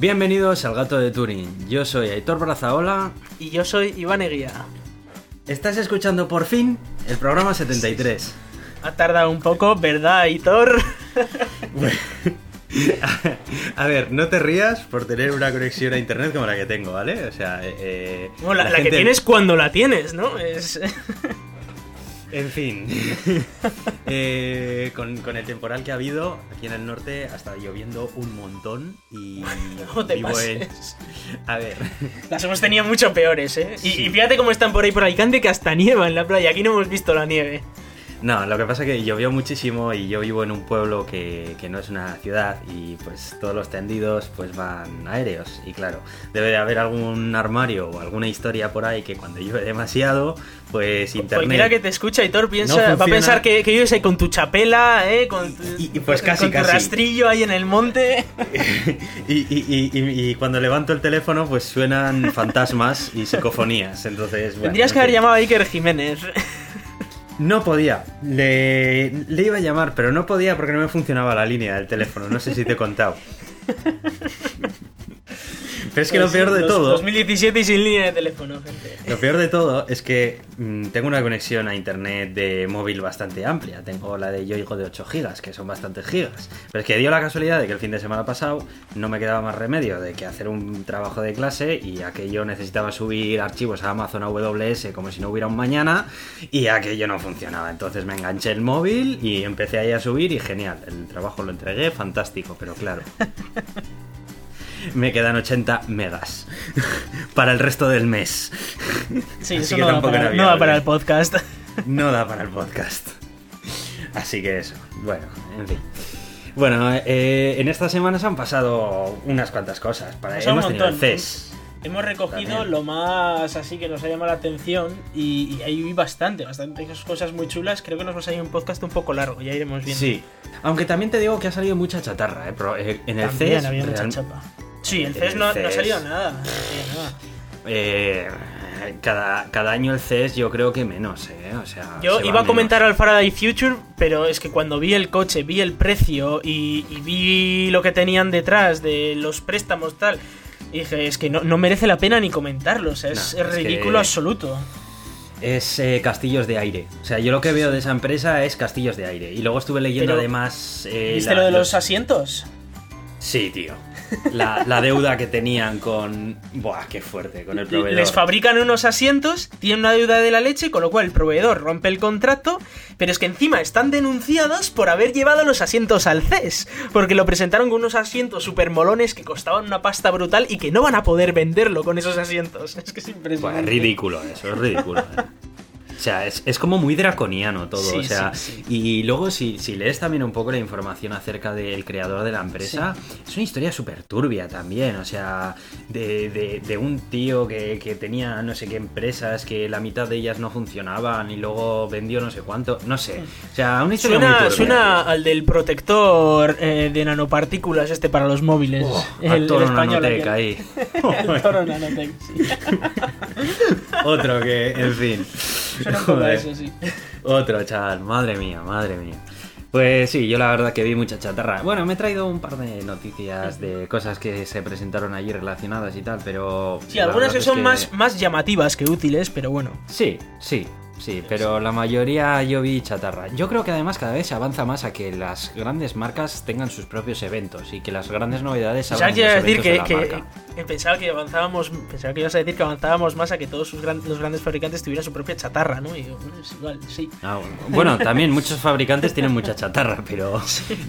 Bienvenidos al Gato de Turing. Yo soy Aitor Brazaola. Y yo soy Iván Eguía. Estás escuchando por fin el programa 73. Ha tardado un poco, ¿verdad, Aitor? A ver, no te rías por tener una conexión a internet como la que tengo, ¿vale? O sea, eh, no, la, que tienes cuando la tienes, ¿no? Es... En fin, eh, con, el temporal que ha habido aquí en el norte ha estado lloviendo un montón y no te vivo A ver. Las hemos tenido mucho peores, ¿eh? Y, y, fíjate cómo están por ahí por Alicante que hasta nieva en la playa. Aquí no hemos visto la nieve. No, lo que pasa es que llovió muchísimo y yo vivo en un pueblo que, no es una ciudad y pues todos los tendidos pues van aéreos y claro, debe de haber algún armario o alguna historia por ahí que cuando llueve demasiado pues internet... Cualquiera que te escucha, Hitor, piensa, va a pensar que, que vives ahí con tu chapela, ¿eh? Con, y, pues casi, con tu rastrillo ahí en el monte. y, y, cuando levanto el teléfono pues suenan fantasmas y psicofonías, entonces... Bueno, Tendrías que haber llamado a Iker Jiménez. No podía. Le, iba a llamar, pero no podía porque no me funcionaba la línea del teléfono. No sé si te he contado. Pero es que lo pues peor de todo. 2017 y sin línea de teléfono, gente. Lo peor de todo es que mm, tengo una conexión a internet de móvil bastante amplia. Tengo la de Yoigo de 8 gigas, que son bastantes gigas. Pero es que dio la casualidad de que el fin de semana pasado no me quedaba más remedio de que hacer un trabajo de clase y aquello necesitaba subir archivos a Amazon AWS como si no hubiera un mañana y aquello no funcionaba. Entonces me enganché el móvil y empecé ahí a subir y genial. El trabajo lo entregué, fantástico, pero claro. me quedan 80 megas para el resto del mes. Sí, eso no, da para, no da para el podcast. No da para el podcast. Así que eso, bueno, en fin. Bueno, eh, en estas semanas han pasado unas cuantas cosas. Para, hemos tenido el CES. Hemos recogido lo más así que nos ha llamado la atención y, y hay bastante, bastante cosas muy chulas. Creo que nos va a salir un podcast un poco largo, ya iremos viendo. Sí, aunque también te digo que ha salido mucha chatarra, ¿eh? eh en el CES. Había mucha chapa. Sí, el CES, no, ha salido nada. Eh, cada, cada, año el CES yo creo que menos, ¿eh? O sea, yo iba a comentar al Faraday Future, pero es que cuando vi el coche, vi el precio y, vi lo que tenían detrás de los préstamos tal, dije, es que no, merece la pena ni comentarlo, o sea, es, ridículo absoluto. Es eh, castillos de aire. O sea, yo lo que veo de esa empresa es castillos de aire. Y luego estuve leyendo además... Eh, ¿Viste lo de los asientos? Sí, tío la, deuda que tenían con. Buah, qué fuerte, con el proveedor. Les fabrican unos asientos, tienen una deuda de la leche, con lo cual el proveedor rompe el contrato, pero es que encima están denunciados por haber llevado los asientos al CES, porque lo presentaron con unos asientos super molones que costaban una pasta brutal y que no van a poder venderlo con esos asientos. Es que es impresionante. es ridículo eso, es ridículo. ¿eh? O sea, es, como muy draconiano todo. o sea, y luego si, lees también un poco la información acerca del creador de la empresa, es una historia súper turbia también. O sea, de, un tío que, tenía no sé qué empresas, que la mitad de ellas no funcionaban y luego vendió no sé cuánto. No sé. O sea, una historia suena, muy turbia. Suena al del protector eh, de nanopartículas este para los móviles. Oh, el, toro nanotec ahí. el toro nanotec, Otro que, en fin. Otro, chaval. Madre mía, madre mía. Pues sí, yo la verdad que vi mucha chatarra. Bueno, me he traído un par de noticias de cosas que se presentaron allí relacionadas y tal, pero... Sí, algunas que son más, más llamativas que útiles, pero bueno. Sí, sí. Sí, pero la mayoría yo vi chatarra. Yo creo que además cada vez se avanza más a que las grandes marcas tengan sus propios eventos y que las grandes novedades salgan de decir que, que, pensaba que avanzábamos, pensaba que ibas a decir que avanzábamos más a que todos sus los grandes fabricantes tuvieran su propia chatarra, ¿no? Y bueno, es igual, sí. Ah, bueno, también muchos fabricantes tienen mucha chatarra, pero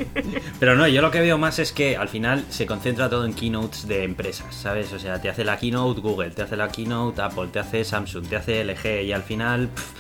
pero no, yo lo que veo más es que al final se concentra todo en keynotes de empresas, ¿sabes? O sea, te hace la keynote Google, te hace la keynote Apple, te hace Samsung, te hace LG y al final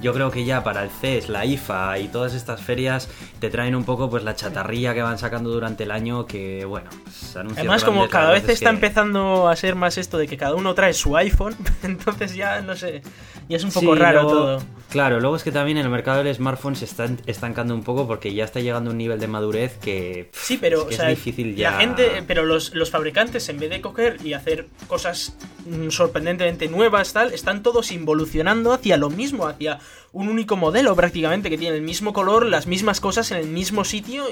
yo creo que ya para el CES, la IFA y todas estas ferias te traen un poco pues la chatarrilla que van sacando durante el año que bueno, pues, Además como cada vez está empezando a ser más esto de que cada uno trae su iPhone, entonces ya no sé, ya es un poco raro todo. Claro, luego es que también el mercado del smartphone se está estancando un poco porque ya está llegando a un nivel de madurez que Sí, pero es, difícil ya. La gente, pero los, los fabricantes en vez de coger y hacer cosas mm, sorprendentemente nuevas tal, están todos involucionando hacia lo mismo, hacia un único modelo prácticamente, que tiene el mismo color, las mismas cosas en el mismo sitio.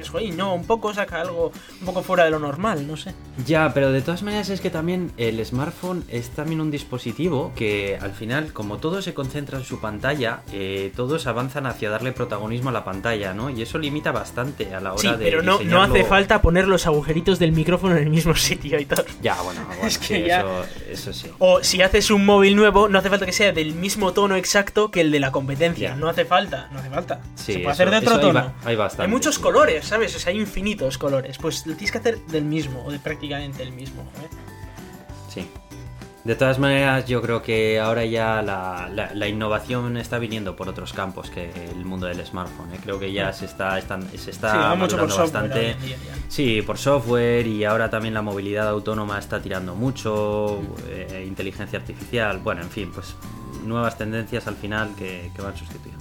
Dices, oye, no, un poco saca algo un poco fuera de lo normal, no sé. Ya, pero de todas maneras es que también el smartphone es también un dispositivo que al final, como todo se concentra en su pantalla, eh, todos avanzan hacia darle protagonismo a la pantalla, ¿no? Y eso limita bastante a la hora Sí, de. pero no, no hace falta poner los agujeritos del micrófono en el mismo sitio y todo. Ya, bueno, bueno, Es que sí, ya- Eso, eso sí. O si haces un móvil nuevo, no hace falta que sea del mismo tono exacto que el de la competencia. Ya. No hace falta, no hace falta. Sí, Se puede eso- hacer de otro hay tono. hay bastante, Hay muchos colores, ¿sabes? O sea, hay infinitos colores. Pues lo tienes que hacer del mismo, o de prácticamente el mismo. joder. Sí. De todas maneras, yo creo que ahora ya la, la- la innovación está viniendo por otros campos que el mundo del smartphone. ¿eh? Creo que ya se está, están- se está Sí, mucho por software bastante. ya. Sí, por software y ahora también la movilidad autónoma está tirando mucho, eh, inteligencia artificial, bueno, en fin, pues nuevas tendencias al final que, que van sustituyendo.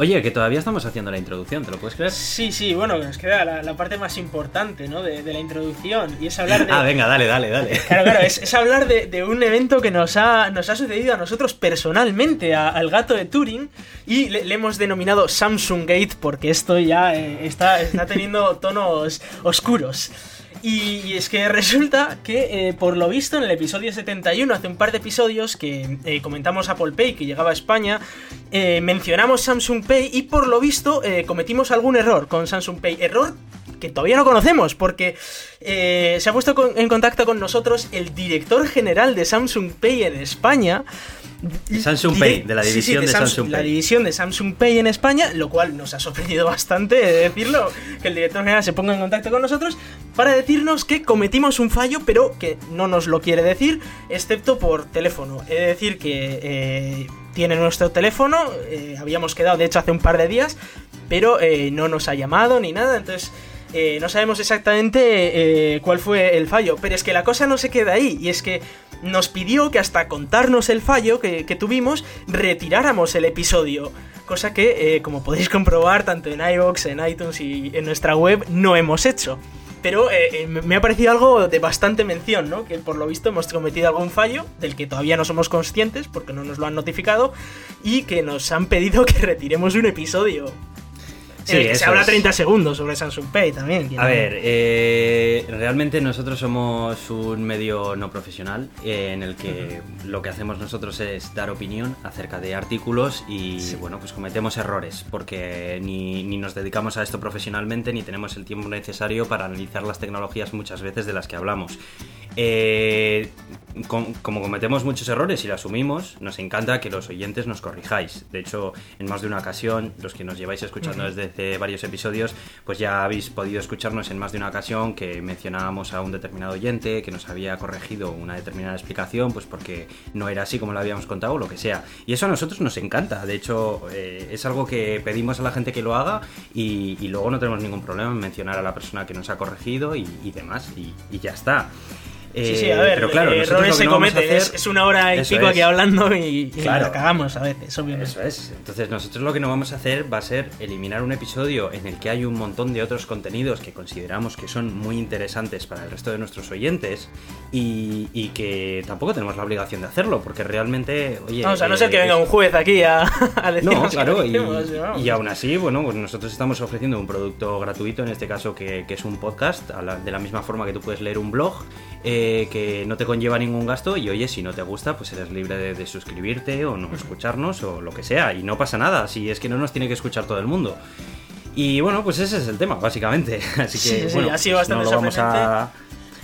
Oye, que todavía estamos haciendo la introducción, ¿te lo puedes creer? Sí, sí, bueno, nos queda la, la parte más importante, ¿no? De, de la introducción. Y es hablar de. Ah, venga, dale, dale, dale. Claro, claro, es, es hablar de, de un evento que nos ha, nos ha sucedido a nosotros personalmente, a- al gato de Turing, y le, le hemos denominado Samsung Gate porque esto ya eh, está, está teniendo tonos oscuros. Y, es que resulta que, eh, por lo visto, en el episodio 71, hace un par de episodios que eh, comentamos Apple Pay, que llegaba a España, eh, mencionamos Samsung Pay y por lo visto eh, cometimos algún error con Samsung Pay. Error que todavía no conocemos porque se ha puesto en contacto con nosotros el director general de Samsung Pay en España. Samsung Pay, de la sí, sí, división de Samsung La Pay. división de Samsung Pay en España, lo cual nos ha sorprendido bastante de decirlo, que el director general se ponga en contacto con nosotros para decirnos que cometimos un fallo, pero que no nos lo quiere decir, excepto por teléfono. Es decir, que eh, tiene nuestro teléfono, eh, habíamos quedado de hecho hace un par de días, pero eh, no nos ha llamado ni nada, entonces... eh, no sabemos exactamente cuál fue el fallo, pero es que la cosa no se queda ahí, y es que nos pidió que hasta contarnos el fallo que, tuvimos, retiráramos el episodio. Cosa que, eh, como podéis comprobar, tanto en iVoox, en iTunes y en nuestra web, no hemos hecho. Pero eh, eh, me ha parecido algo de bastante mención, ¿no? Que por lo visto hemos cometido algún fallo, del que todavía no somos conscientes, porque no nos lo han notificado, y que nos han pedido que retiremos un episodio. Sí, en el que se habla es. 30 segundos sobre Samsung Pay también. A no- ver, eh, realmente nosotros somos un medio no profesional eh, en el que lo que hacemos nosotros es dar opinión acerca de artículos y bueno, pues cometemos errores porque ni, ni nos dedicamos a esto profesionalmente ni tenemos el tiempo necesario para analizar las tecnologías muchas veces de las que hablamos. Eh, com- como cometemos muchos errores y lo asumimos, nos encanta que los oyentes nos corrijáis. De hecho, en más de una ocasión, los que nos lleváis escuchando desde hace varios episodios, pues ya habéis podido escucharnos en más de una ocasión que mencionábamos a un determinado oyente que nos había corregido una determinada explicación, pues porque no era así como lo habíamos contado o lo que sea. Y eso a nosotros nos encanta. De hecho, eh, es algo que pedimos a la gente que lo haga y, y luego no tenemos ningún problema en mencionar a la persona que nos ha corregido y, y demás. Y, y ya está. Sí, sí, Eh, a ver, pero claro, eh, errores se cometen. Es, es una hora y pico es. aquí hablando y, y Claro. la cagamos a veces, obviamente. Eso es. Entonces nosotros lo que no vamos a hacer va a ser eliminar un episodio en el que hay un montón de otros contenidos que consideramos que son muy interesantes para el resto de nuestros oyentes y, y que tampoco tenemos la obligación de hacerlo porque realmente, oye... Vamos, a no eh, ser que venga un juez aquí a, a decirnos No, claro, y, y aún así, bueno, pues nosotros estamos ofreciendo un producto gratuito, en este caso que, que es un podcast, la- de la misma forma que tú puedes leer un blog, eh, que no te conlleva ningún gasto y oye, si no te gusta, pues eres libre de, de suscribirte o no escucharnos o lo que sea, y no pasa nada, si es que no nos tiene que escuchar todo el mundo. Y bueno, pues ese es el tema, básicamente. Así que, Sí, sí, bueno, ha sido pues bastante no lo vamos a...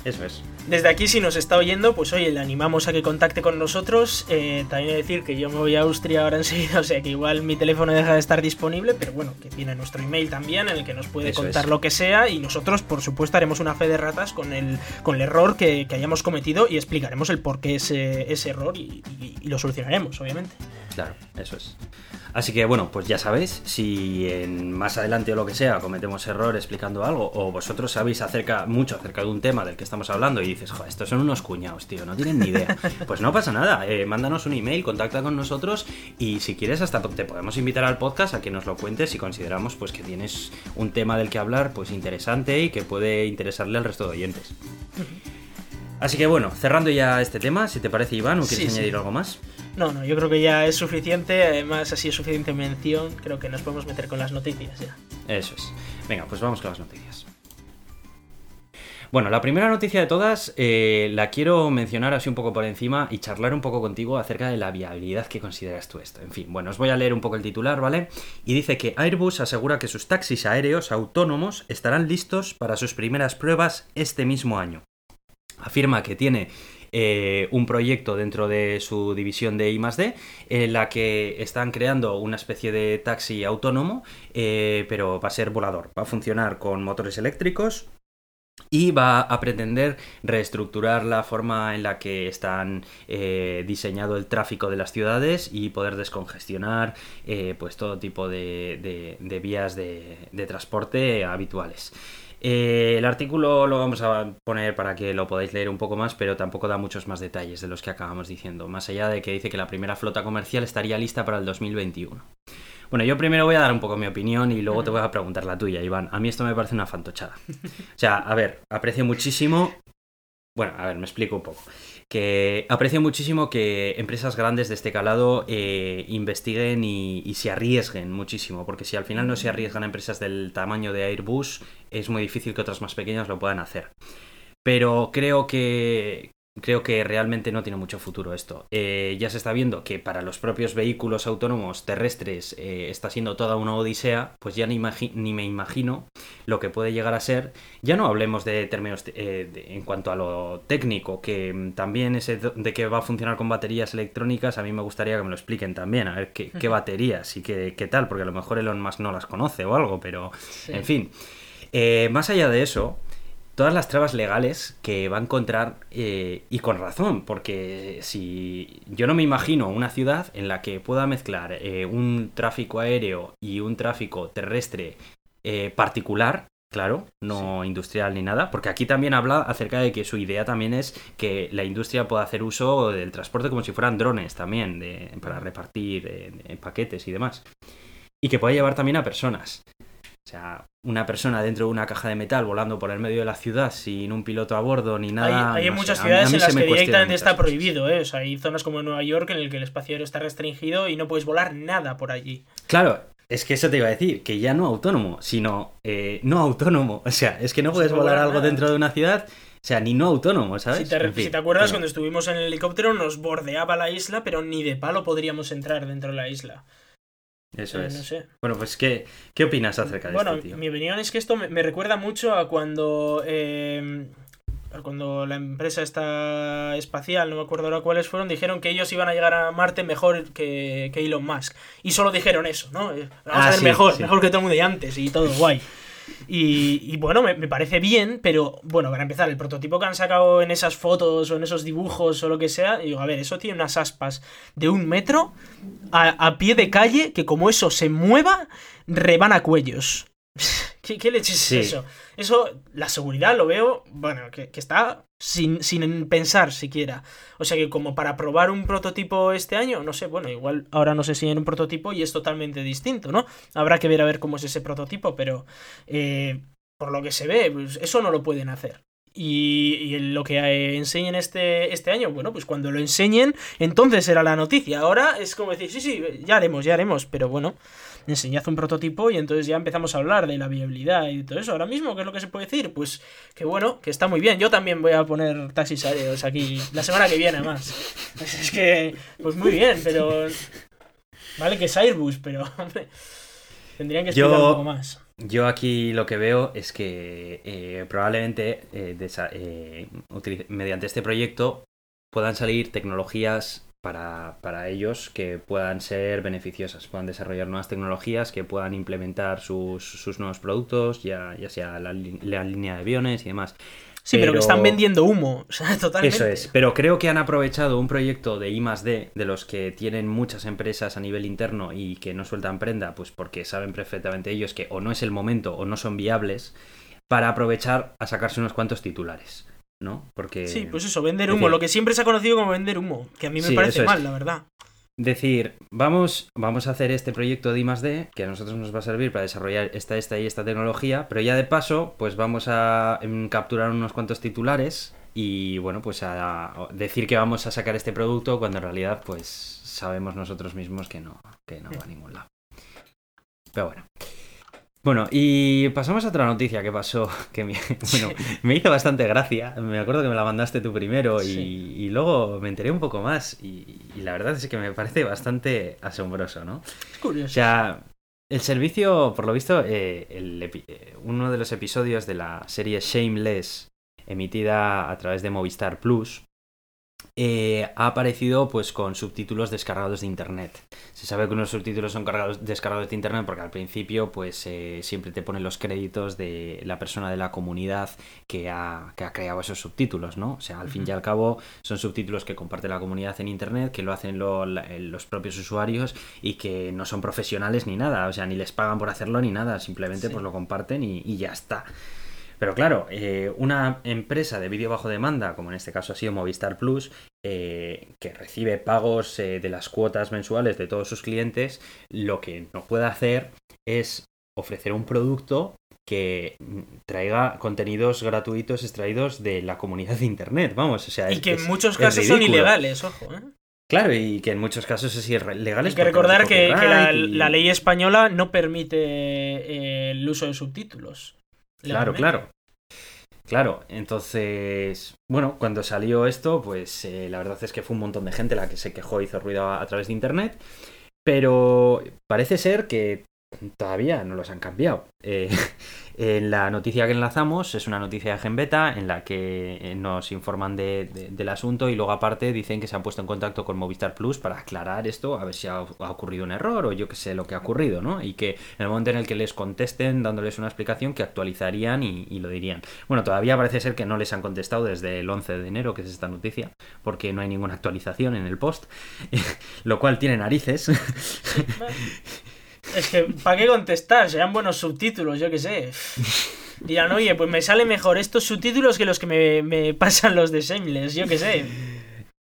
Eso es. Desde aquí, si nos está oyendo, pues oye, le animamos a que contacte con nosotros. Eh, también decir que yo me voy a Austria ahora enseguida, o sea que igual mi teléfono deja de estar disponible, pero bueno, que tiene nuestro email también, en el que nos puede Eso contar es. lo que sea. Y nosotros, por supuesto, haremos una fe de ratas con el, con el error que, que hayamos cometido y explicaremos el por qué ese, ese error y, y- y lo solucionaremos, obviamente. Claro, eso es. Así que bueno, pues ya sabéis, si en más adelante o lo que sea cometemos error explicando algo, o vosotros sabéis acerca, mucho acerca de un tema del que estamos hablando y dices, joder, estos son unos cuñados, tío, no tienen ni idea. Pues no pasa nada, eh, mándanos un email, contacta con nosotros y si quieres hasta te podemos invitar al podcast a que nos lo cuentes si consideramos pues que tienes un tema del que hablar pues interesante y que puede interesarle al resto de oyentes. Así que bueno, cerrando ya este tema, si te parece Iván, ¿o quieres Sí, sí. añadir algo más? No, no, yo creo que ya es suficiente, además así es suficiente mención, creo que nos podemos meter con las noticias ya. Eso es. Venga, pues vamos con las noticias. Bueno, la primera noticia de todas eh, la quiero mencionar así un poco por encima y charlar un poco contigo acerca de la viabilidad que consideras tú esto. En fin, bueno, os voy a leer un poco el titular, ¿vale? Y dice que Airbus asegura que sus taxis aéreos autónomos estarán listos para sus primeras pruebas este mismo año. Afirma que tiene eh, un proyecto dentro de su división de I+D en la que están creando una especie de taxi autónomo, eh, pero va a ser volador. Va a funcionar con motores eléctricos y va a pretender reestructurar la forma en la que están eh, diseñado el tráfico de las ciudades y poder descongestionar eh, pues todo tipo de, vías de, transporte habituales. Eh, el artículo lo vamos a poner para que lo podáis leer un poco más, pero tampoco da muchos más detalles de los que acabamos diciendo, más allá de que dice que la primera flota comercial estaría lista para el 2021. Bueno, yo primero voy a dar un poco mi opinión y luego te voy a preguntar la tuya, Iván. A mí esto me parece una fantochada. O sea, a ver, aprecio muchísimo. Bueno, a ver, me explico un poco. Que aprecio muchísimo que empresas grandes de este calado eh, investiguen y, y, se arriesguen muchísimo, porque si al final no se arriesgan empresas del tamaño de Airbus, es muy difícil que otras más pequeñas lo puedan hacer. Pero creo que, creo que realmente no tiene mucho futuro esto. Eh, ya se está viendo que para los propios vehículos autónomos terrestres eh, está siendo toda una odisea, pues ya ni, ni, me imagino lo que puede llegar a ser. Ya no hablemos de términos eh, en cuanto a lo técnico, que mm, también ese de que va a funcionar con baterías electrónicas, a mí me gustaría que me lo expliquen también, a ver qué, baterías y qué, qué, tal, porque a lo mejor Elon Musk no las conoce o algo, pero en fin. más allá de eso, todas las trabas legales que va a encontrar eh, y con razón, porque si yo no me imagino una ciudad en la que pueda mezclar eh, un tráfico aéreo y un tráfico terrestre eh, particular, claro, no industrial ni nada, porque aquí también habla acerca de que su idea también es que la industria pueda hacer uso del transporte como si fueran drones también, de, para repartir paquetes y demás. Y que pueda llevar también a personas. O sea, una persona dentro de una caja de metal volando por el medio de la ciudad sin un piloto a bordo ni nada. Hay, muchas ciudades en las que directamente está prohibido, ¿eh? O sea, hay zonas como Nueva York en el que el espacio aéreo está restringido y no puedes volar nada por allí. Claro, es que eso te iba a decir, que ya no autónomo, sino eh, no autónomo. O sea, es que no, puedes volar algo dentro de una ciudad. O sea, ni no autónomo, ¿sabes? Si te, acuerdas, cuando estuvimos en el helicóptero nos bordeaba la isla, pero ni de palo podríamos entrar dentro de la isla. Eso eh, es. Bueno, pues, ¿qué, ¿qué opinas acerca de esto, tío? Mi opinión es que esto me, recuerda mucho a cuando. Eh, cuando la empresa esta espacial, no me acuerdo ahora cuáles fueron, dijeron que ellos iban a llegar a Marte mejor que, que Elon Musk. Y solo dijeron eso, ¿no? Eh, vamos a ah, ver mejor, mejor que todo el mundo de antes y todo guay. Y, bueno, me, parece bien, pero bueno, para empezar, el prototipo que han sacado en esas fotos o en esos dibujos o lo que sea, digo, a ver, eso tiene unas aspas de un metro a, pie de calle que como eso se mueva, rebana cuellos. ¿Qué, qué leches es eso? Eso, la seguridad lo veo, bueno, que, está sin, sin, pensar siquiera. O sea que como para probar un prototipo este año, no sé, bueno, igual ahora no sé si en un prototipo y es totalmente distinto, ¿no? Habrá que ver a ver cómo es ese prototipo, pero eh, por lo que se ve, pues eso no lo pueden hacer. Y, lo que eh, enseñen este, este año, bueno, pues cuando lo enseñen, entonces será la noticia. Ahora es como decir, sí, sí, ya haremos, ya haremos, pero bueno, enseñad un prototipo y entonces ya empezamos a hablar de la viabilidad y todo eso. Ahora mismo, ¿qué es lo que se puede decir? Pues que bueno, que está muy bien. Yo también voy a poner taxis aéreos aquí la semana que viene, más. Es que, pues muy bien, pero. Vale que es Airbus, pero, tendrían que explicar un poco más. Yo aquí lo que veo es que eh, probablemente eh, eh, mediante este proyecto puedan salir tecnologías para, ellos que puedan ser beneficiosas, puedan desarrollar nuevas tecnologías, que puedan implementar sus, nuevos productos, ya, ya sea la, línea de aviones y demás. Sí, pero... que están vendiendo humo, o sea, totalmente. Eso es, pero creo que han aprovechado un proyecto de I D, de los que tienen muchas empresas a nivel interno y que no sueltan prenda, pues porque saben perfectamente ellos que o no es el momento o no son viables, para aprovechar a sacarse unos cuantos titulares. ¿No? Porque... Sí, pues eso, vender humo, lo que siempre se ha conocido como vender humo, que a mí me parece mal, la verdad. Decir, vamos, vamos a hacer este proyecto de I+.D., que a nosotros nos va a servir para desarrollar esta, esta y esta tecnología, pero ya de paso, pues vamos a em, capturar unos cuantos titulares y, bueno, pues a decir que vamos a sacar este producto cuando en realidad, pues sabemos nosotros mismos que no, que no va a ningún lado. Pero bueno. Bueno, y pasamos a otra noticia que pasó, que me, bueno, me hizo bastante gracia. Me acuerdo que me la mandaste tú primero y, Sí. y luego me enteré un poco más y, y la verdad es que me parece bastante asombroso, ¿no? Es O curioso. sea, el servicio, por lo visto, eh, el eh, uno de los episodios de la serie Shameless, emitida a través de Movistar Plus, eh, ha aparecido pues con subtítulos descargados de internet. Se sabe que unos subtítulos son cargados, descargados de internet porque al principio pues eh, siempre te ponen los créditos de la persona de la comunidad que ha, que ha creado esos subtítulos, ¿no? O sea, al fin y al cabo son subtítulos que comparte la comunidad en internet, que lo hacen lo- eh, los propios usuarios y que no son profesionales ni nada, o sea, ni les pagan por hacerlo ni nada, simplemente Sí. pues lo comparten y, y ya está. Pero claro, eh, una empresa de vídeo bajo demanda, como en este caso ha sido Movistar Plus, eh, que recibe pagos eh, de las cuotas mensuales de todos sus clientes, lo que no puede hacer es ofrecer un producto que traiga contenidos gratuitos extraídos de la comunidad de Internet, vamos, o sea, y es- que en es- muchos casos son ilegales, ojo, ¿eh? Claro, y que en muchos casos es ilegal. Hay que recordar que, que la, la ley española no permite eh, el uso de subtítulos. Claro, claro. Claro, entonces, bueno, cuando salió esto, pues eh, la verdad es que fue un montón de gente la que se quejó y hizo ruido a, a través de internet, pero parece ser que todavía no los han cambiado. Eh, en la noticia que enlazamos es una noticia de Genbeta en la que eh, nos informan de- de- del asunto y luego aparte dicen que se han puesto en contacto con Movistar Plus para aclarar esto, a ver si ha, ha ocurrido un error o yo qué sé lo que ha ocurrido, ¿no? Y que en el momento en el que les contesten dándoles una explicación que actualizarían y, y lo dirían. Bueno, todavía parece ser que no les han contestado desde el 11 de enero, que es esta noticia, porque no hay ninguna actualización en el post, lo cual tiene narices. Es que, ¿para qué contestar? Serán buenos subtítulos, yo qué sé. Dirán, oye, pues me sale mejor estos subtítulos que los que me, me pasan los de Shameless, yo qué sé.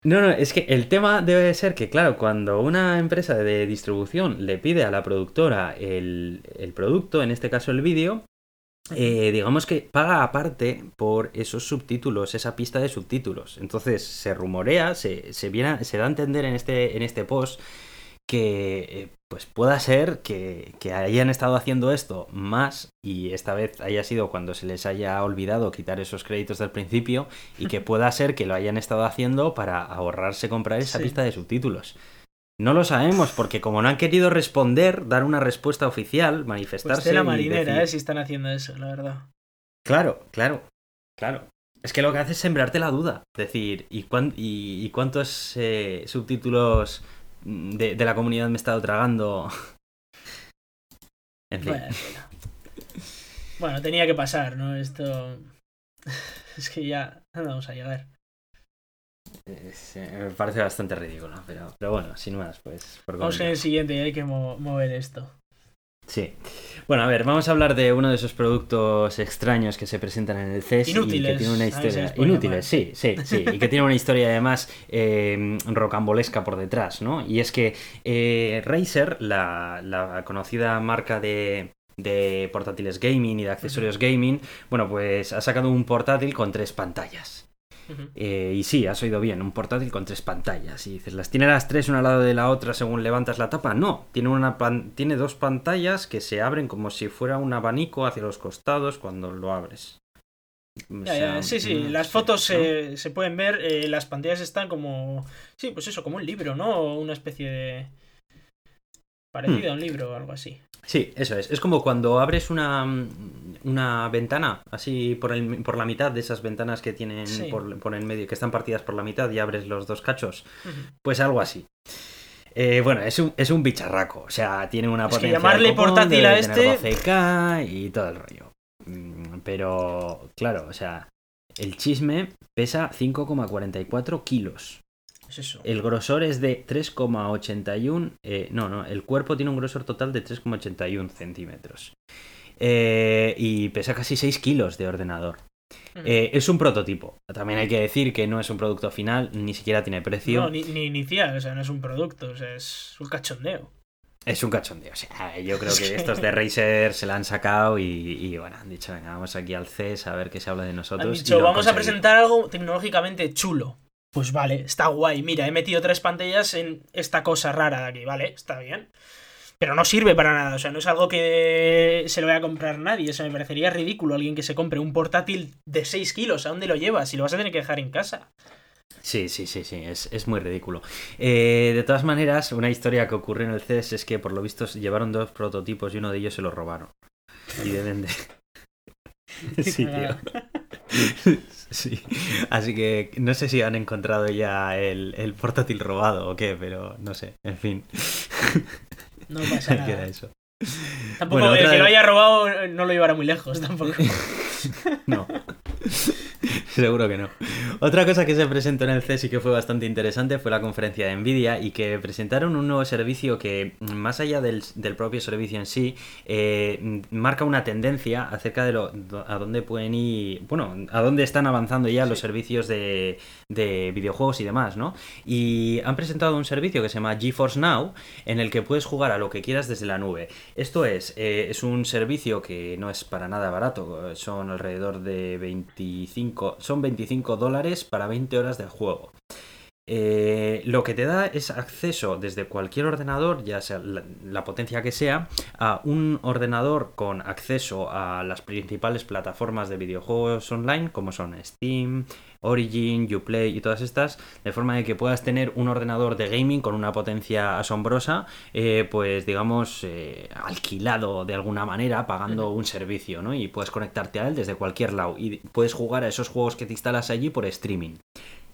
No, no, es que el tema debe ser que, claro, cuando una empresa de distribución le pide a la productora el, el producto, en este caso el vídeo, eh, digamos que paga aparte por esos subtítulos, esa pista de subtítulos. Entonces se rumorea, se, se, viene, se da a entender en este, en este post que eh, pues pueda ser que, que hayan estado haciendo esto más y esta vez haya sido cuando se les haya olvidado quitar esos créditos del principio y que pueda ser que lo hayan estado haciendo para ahorrarse comprar esa Sí. pista de subtítulos. No lo sabemos porque como no han querido responder, dar una respuesta oficial, Pues manifestarse y marinera, decir- eh, si están haciendo eso, la verdad. Claro, claro, claro. Es que lo que hace es sembrarte la duda. Decir, ¿y, cuán- y- y cuántos eh, subtítulos de, de la comunidad me he estado tragando? En fin. Bueno, tenía que pasar, ¿no? Esto... Es que ya... ¿dónde vamos a llegar? Eh, me parece bastante ridículo, pero, pero bueno, sin más, pues. por Vamos en el siguiente y hay que mo- mover esto. Sí. Bueno, a ver, vamos a hablar de uno de esos productos extraños que se presentan en el CES y que Inútiles, tiene una a ver si historia inútiles, sí, sí, sí, y que tiene una historia además eh, rocambolesca por detrás, ¿no? Y es que eh, Razer, la, la conocida marca de de portátiles gaming y de accesorios gaming, bueno, pues ha sacado un portátil con tres pantallas. Eh, y sí, has oído bien, un portátil con tres pantallas. Y dices, ¿las tiene las tres una al lado de la otra según levantas la tapa? No, tiene, una pan- tiene dos pantallas que se abren como si fuera un abanico hacia los costados cuando lo abres. O sea, sí, sí, no las fotos se, se pueden ver, eh, las pantallas están como... Sí, pues eso, como un libro, ¿no? O una especie de... Parecido a un libro o algo así. Sí, eso es. Es como cuando abres una, una ventana, así por, el, por la mitad de esas ventanas que tienen Sí. por, por el medio, que están partidas por la mitad y abres los dos cachos. Pues algo así. Eh, bueno, es un, es un bicharraco. O sea, tiene una Es que potencia. llamarle del copón, portátil a este- 12K y todo el rollo. Mm, Pero, claro, o sea, el chisme pesa 5,44 kilos. Es eso. El grosor es de 3,81. eh, no, no, el cuerpo tiene un grosor total de 3,81 centímetros. Eh, y pesa casi 6 kilos de ordenador. Ujú. Eh, es un prototipo. También hay que decir que no es un producto final, ni siquiera tiene precio. No, ni, ni inicial, o sea, no es un producto, o sea, es un cachondeo. Es un cachondeo. O sea, yo creo que estos de Razer se la han sacado y, y, bueno, han dicho, venga, vamos aquí al CES a ver qué se habla de Han nosotros. y dicho, han vamos a presentar algo tecnológicamente chulo. Pues vale, está guay. Mira, he metido tres pantallas en esta cosa rara de aquí, ¿vale? Está bien. Pero no sirve para nada, o sea, no es algo que se lo vaya a comprar nadie. O sea, me parecería ridículo alguien que se compre un portátil de 6 kilos. ¿A dónde lo llevas? Si lo vas a tener que dejar en casa. Sí, sí, sí, sí, es, es muy ridículo. Eh, de todas maneras, una historia que ocurrió en el CES es que por lo visto llevaron dos prototipos y uno de ellos se lo robaron. Y deben de... Sí, tío. Sí. Así que no sé si han encontrado ya el, el portátil robado o qué, pero no sé. En fin. No pasa queda nada. eso. Tampoco Bueno, el otra que de- lo haya robado eh, no lo llevará muy lejos tampoco. No. Seguro que no. Otra cosa que se presentó en el CES y que fue bastante interesante fue la conferencia de Nvidia y que presentaron un nuevo servicio que, más allá del, del propio servicio en sí, eh, marca una tendencia acerca de lo, a dónde pueden ir, bueno, a dónde están avanzando ya los servicios de, de videojuegos y demás, ¿no? Y han presentado un servicio que se llama GeForce Now, en el que puedes jugar a lo que quieras desde la nube. Esto es, eh, es un servicio que no es para nada barato, son alrededor de 25, son 25 dólares para 20 horas de juego. Eh, lo que te da es acceso desde cualquier ordenador, ya sea la, la potencia que sea, a un ordenador con acceso a las principales plataformas de videojuegos online, como son Steam, Origin, Uplay y todas estas, de forma de que puedas tener un ordenador de gaming con una potencia asombrosa, eh, pues digamos, eh, alquilado de alguna manera, pagando un servicio, ¿no? Y puedes conectarte a él desde cualquier lado y puedes jugar a esos juegos que te instalas allí por streaming.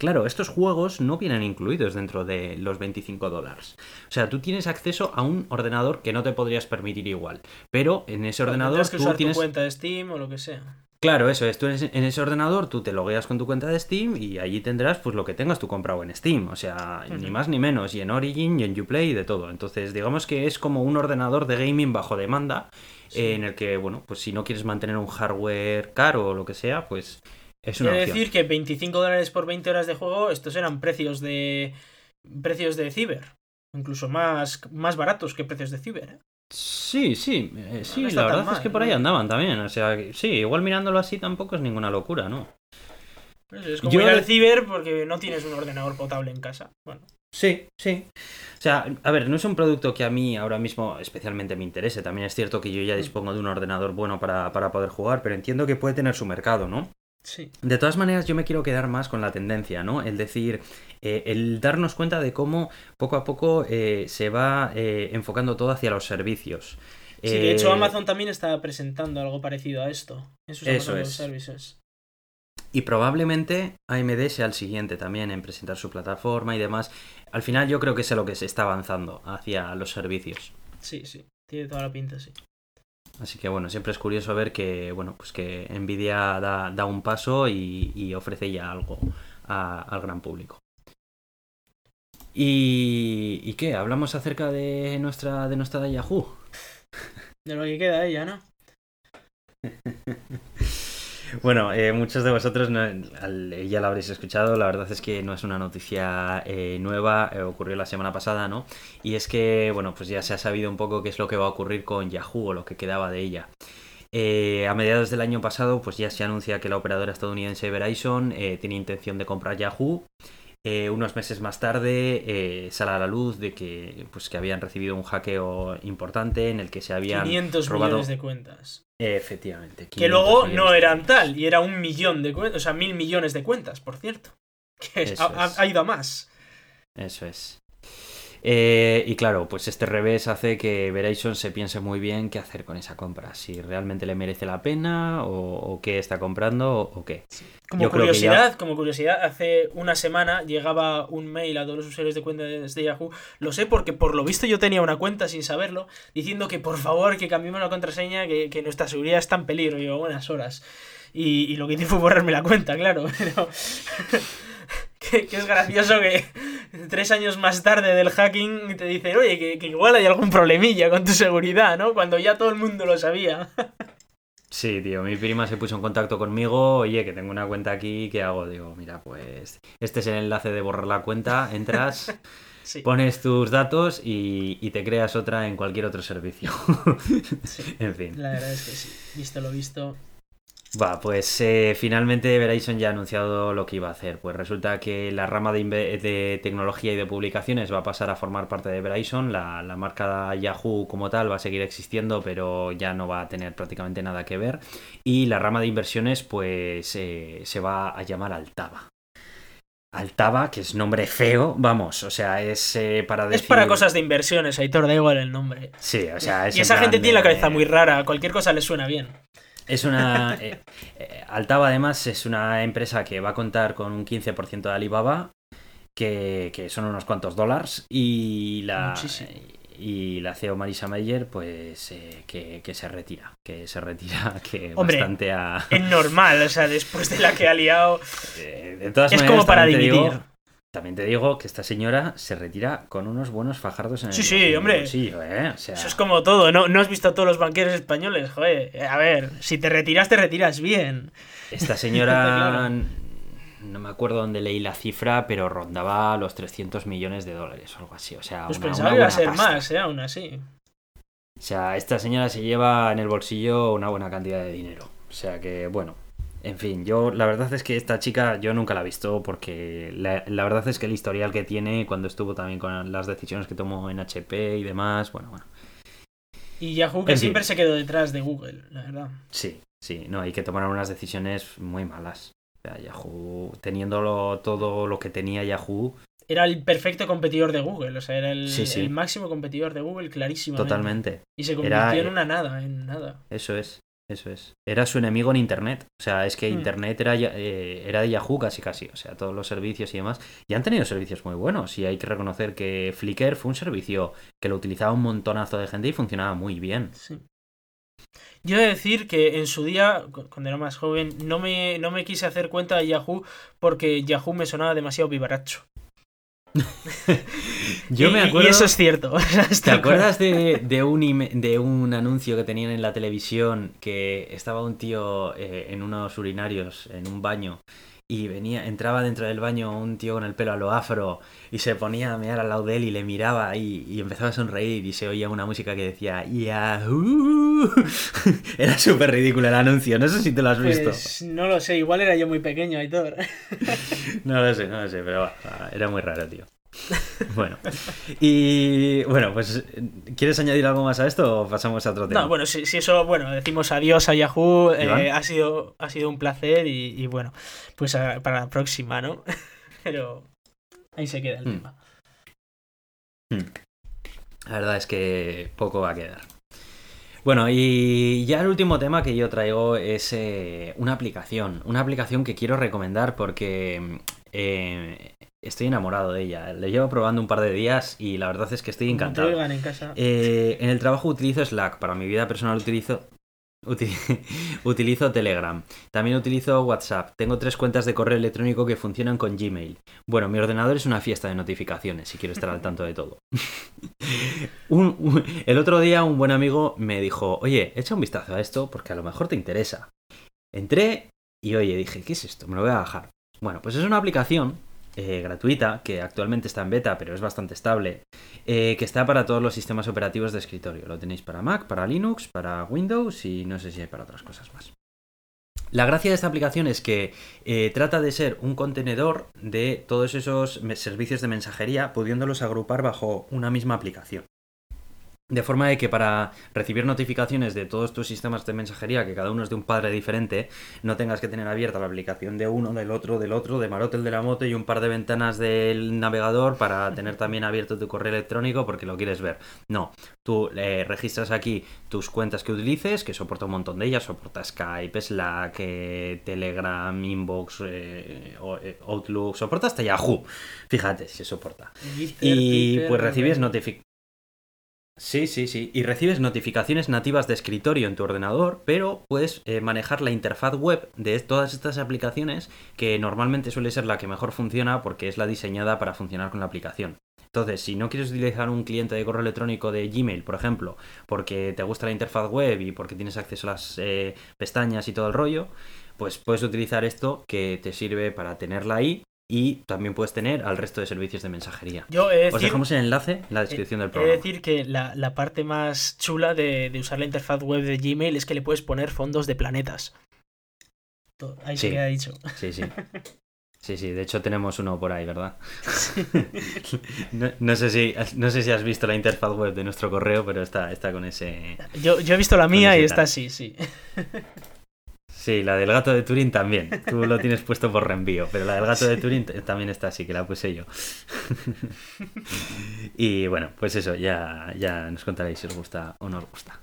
Claro, estos juegos no vienen incluidos dentro de los 25 dólares. O sea, tú tienes acceso a un ordenador que no te podrías permitir igual. Pero en ese ordenador que tú usar tienes... tu cuenta de Steam o lo que sea. Claro, eso es. Tú en ese, en ese ordenador tú te logueas con tu cuenta de Steam y allí tendrás pues lo que tengas tú comprado en Steam. O sea, ni más ni menos. Y en Origin y en Uplay y de todo. Entonces, digamos que es como un ordenador de gaming bajo demanda. eh, en el que, bueno, pues si no quieres mantener un hardware caro o lo que sea, pues es una Quiere decir que 25 dólares por 20 horas de juego, estos eran precios de. precios de ciber. Incluso más, más baratos que precios de ciber. ¿eh? Sí, sí, eh, sí, No la verdad es que por ahí ¿no? andaban también. O sea, sí, igual mirándolo así tampoco es ninguna locura, ¿no? Pues Es como Yo- ir al ciber porque no tienes un ordenador potable en casa. Bueno, Sí, sí. O sea, a ver, no es un producto que a mí ahora mismo especialmente me interese. También es cierto que yo ya dispongo de un ordenador bueno para, para poder jugar, pero entiendo que puede tener su mercado, ¿no? Sí. De todas maneras, yo me quiero quedar más con la tendencia, ¿no? El decir, eh, el darnos cuenta de cómo poco a poco eh, se va eh, enfocando todo hacia los servicios. Sí, de hecho Amazon también está presentando algo parecido a esto. En sus Eso Amazon Web es. Services. Y probablemente AMD sea el siguiente también en presentar su plataforma y demás. Al final yo creo que es a lo que se está avanzando hacia los servicios. Sí, sí. Tiene toda la pinta, sí. Así que bueno, siempre es curioso ver que, bueno, pues que Nvidia da, da un paso y, y ofrece ya algo a- al gran público. ¿Y, ¿Y qué? ¿Hablamos acerca de nuestra, de nuestra Yahoo? De lo que queda ella, ¿no? Bueno, eh, muchos de vosotros no- ya lo habréis escuchado, la verdad es que no es una noticia eh, nueva, eh, ocurrió la semana pasada, ¿no? Y es que, bueno, pues ya se ha sabido un poco qué es lo que va a ocurrir con Yahoo o lo que quedaba de ella. Eh, a mediados del año pasado, pues ya se anuncia que la operadora estadounidense Verizon tiene intención de comprar Yahoo. Eh, unos meses más tarde eh, sale a la luz de que, pues, que habían recibido un hackeo importante en el que se habían 500 robado... millones de cuentas. Efectivamente. Que 500 luego no eran tal, y era un millón de cuentas, o sea, mil millones de cuentas, por cierto. Que ha, ha ido a más. Eso es. Eh, y claro, pues este revés hace que Verizon se piense muy bien qué hacer con esa compra. Si realmente le merece la pena o, o qué está comprando o, o qué. Como Yo curiosidad, como curiosidad, hace una semana llegaba un mail a todos los usuarios de cuentas de Yahoo. Lo sé porque por lo visto yo tenía una cuenta sin saberlo, diciendo que por favor que cambiemos la contraseña, que, que nuestra seguridad está en peligro. Y yo, buenas horas. Y, y lo que hice fue borrarme la cuenta, claro. Pero que, que es gracioso que tres años más tarde del hacking te dicen, oye, que, que igual hay algún problemilla con tu seguridad, ¿no? Cuando ya todo el mundo lo sabía. Sí, tío, mi prima se puso en contacto conmigo, oye, que tengo una cuenta aquí, ¿qué hago? Digo, mira, pues este es el enlace de borrar la cuenta, entras, Sí, pones tus datos y, y te creas otra en cualquier otro servicio. sí. en fin. La verdad es que sí. Visto lo visto. Va, pues eh, finalmente Verizon ya ha anunciado lo que iba a hacer. Pues resulta que la rama de, de tecnología y de publicaciones va a pasar a formar parte de Verizon. La, la, marca Yahoo como tal va a seguir existiendo, pero ya no va a tener prácticamente nada que ver. Y la rama de inversiones, pues eh, se va a llamar Altava. Altava, que es nombre feo, vamos, o sea, es eh, para decir... Es para cosas de inversiones, Aitor, da igual el nombre. Sí, o sea, es Y esa gente tiene la cabeza muy rara, cualquier cosa le suena bien. Es una. Eh, eh, Altava, además, es una empresa que va a contar con un 15% de Alibaba, que, que, son unos cuantos dólares, y la. Muchísimo. Y la CEO Marisa Mayer, pues eh, que, que, se retira. Que se retira, que Hombre, bastante a. Es normal, o sea, después de la que ha liado. Eh, de todas es maneras, como para dimitir. digo- también te digo que esta señora se retira con unos buenos fajardos en el, Sí, sí, hombre. bolsillo, ¿eh? O sea, Eso es como todo, ¿no? ¿No has visto a todos los banqueros españoles? Joder, a ver, si te retiras, te retiras bien. Esta señora, no me acuerdo dónde leí la cifra, pero rondaba los 300 millones de dólares o algo así. O sea, Pues una, pensaba una que iba a ser pasta. más, ¿eh? Aún así. O sea, esta señora se lleva en el bolsillo una buena cantidad de dinero. O sea que, bueno, en fin, yo la verdad es que esta chica yo nunca la he visto porque la, la verdad es que el historial que tiene cuando estuvo también con las decisiones que tomó en HP y demás, bueno, bueno, Y Yahoo que En fin. siempre se quedó detrás de Google, la verdad. sí, sí, no, hay que tomar unas decisiones muy malas. O sea, Yahoo, teniéndolo todo lo que tenía Yahoo, Era el perfecto competidor de Google, o sea, era el, Sí, sí. el máximo competidor de Google clarísimamente. totalmente. Y se convirtió Era, en una nada, en nada. Eso es, eso es. Era su enemigo en Internet. O sea, es que Hmm. Internet era, eh, era de Yahoo casi casi. O sea, todos los servicios y demás. Y han tenido servicios muy buenos. Y hay que reconocer que Flickr fue un servicio que lo utilizaba un montonazo de gente y funcionaba muy bien. Sí. Yo he de decir que en su día, cu- cuando era más joven, no me, no me quise hacer cuenta de Yahoo porque Yahoo me sonaba demasiado vivaracho. Yo y, me acuerdo. Y eso es cierto. ¿Te acuerdas de, de un, de un anuncio que tenían en la televisión que estaba un tío eh, en unos urinarios, en un baño, y venía, entraba dentro del baño un tío con el pelo a lo afro y se ponía a mear al lado de él y le miraba y, y empezaba a sonreír y se oía una música que decía Yahoo. Era súper ridículo el anuncio, no sé si te lo has visto. Pues no lo sé, igual era yo muy pequeño, Aitor. No lo sé, no lo sé, pero era muy raro, tío. Bueno, y bueno, pues ¿quieres añadir algo más a esto o pasamos a otro tema? No, bueno, si, si eso, bueno, decimos adiós a Yahoo, eh, ha, sido, ha sido un placer y, y bueno, pues a- para la próxima, ¿no? Pero ahí se queda el Mm. tema. La verdad es que poco va a quedar. Bueno, y ya el último tema que yo traigo es eh, una aplicación. Una aplicación que quiero recomendar porque eh, estoy enamorado de ella. La llevo probando un par de días y la verdad es que estoy te encantado. oigan en casa. Eh, en el trabajo utilizo Slack. Para mi vida personal utilizo. uti- utilizo Telegram. También utilizo WhatsApp. Tengo tres cuentas de correo electrónico que funcionan con Gmail. Bueno, mi ordenador es una fiesta de notificaciones, si quiero estar al tanto de todo. Un- un- el otro día un buen amigo me dijo, oye, echa un vistazo a esto porque a lo mejor te interesa. Entré y oye, dije, ¿qué es esto? Me lo voy a bajar. Bueno, pues es una aplicación eh, gratuita que actualmente está en beta, pero es bastante estable, eh, que está para todos los sistemas operativos de escritorio. Lo tenéis para Mac, para Linux, para Windows y no sé si hay para otras cosas más. La gracia de esta aplicación es que eh, trata de ser un contenedor de todos esos servicios de mensajería, pudiéndolos agrupar bajo una misma aplicación. De forma de que para recibir notificaciones de todos tus sistemas de mensajería, que cada uno es de un padre diferente, no tengas que tener abierta la aplicación de uno, del otro, del otro, de Marotel de la moto y un par de ventanas del navegador para tener también abierto tu correo electrónico porque lo quieres ver. No, tú eh, registras aquí tus cuentas que utilices, que soporta un montón de ellas, soporta Skype, Slack, eh, Telegram, Inbox, eh, eh, Outlook, soporta hasta Yahoo. Fíjate si soporta. Y Twitter, pues recibes notificaciones. Sí, sí, sí. Y recibes notificaciones nativas de escritorio en tu ordenador, pero puedes eh, manejar la interfaz web de todas estas aplicaciones, que normalmente suele ser la que mejor funciona porque es la diseñada para funcionar con la aplicación. Entonces, si no quieres utilizar un cliente de correo electrónico de Gmail, por ejemplo, porque te gusta la interfaz web y porque tienes acceso a las eh, pestañas y todo el rollo, pues puedes utilizar esto que te sirve para tenerla ahí y también puedes tener al resto de servicios de mensajería. Yo he de Os dejamos el enlace en la descripción del he programa. decir que la, la parte más chula de, de usar la interfaz web de Gmail es que le puedes poner fondos de planetas. Ahí se queda dicho. Sí, sí. Sí, sí, de hecho tenemos uno por ahí, ¿verdad? no, sé si, no sé si has visto la interfaz web de nuestro correo, pero está, está con ese... Yo, yo he visto la mía y está así, sí. Sí, la del gato de Turín también. Tú lo tienes puesto por reenvío, pero la del gato de Turín también está así, que la puse yo. y bueno, pues eso, ya, ya nos contaréis si os gusta o no os gusta.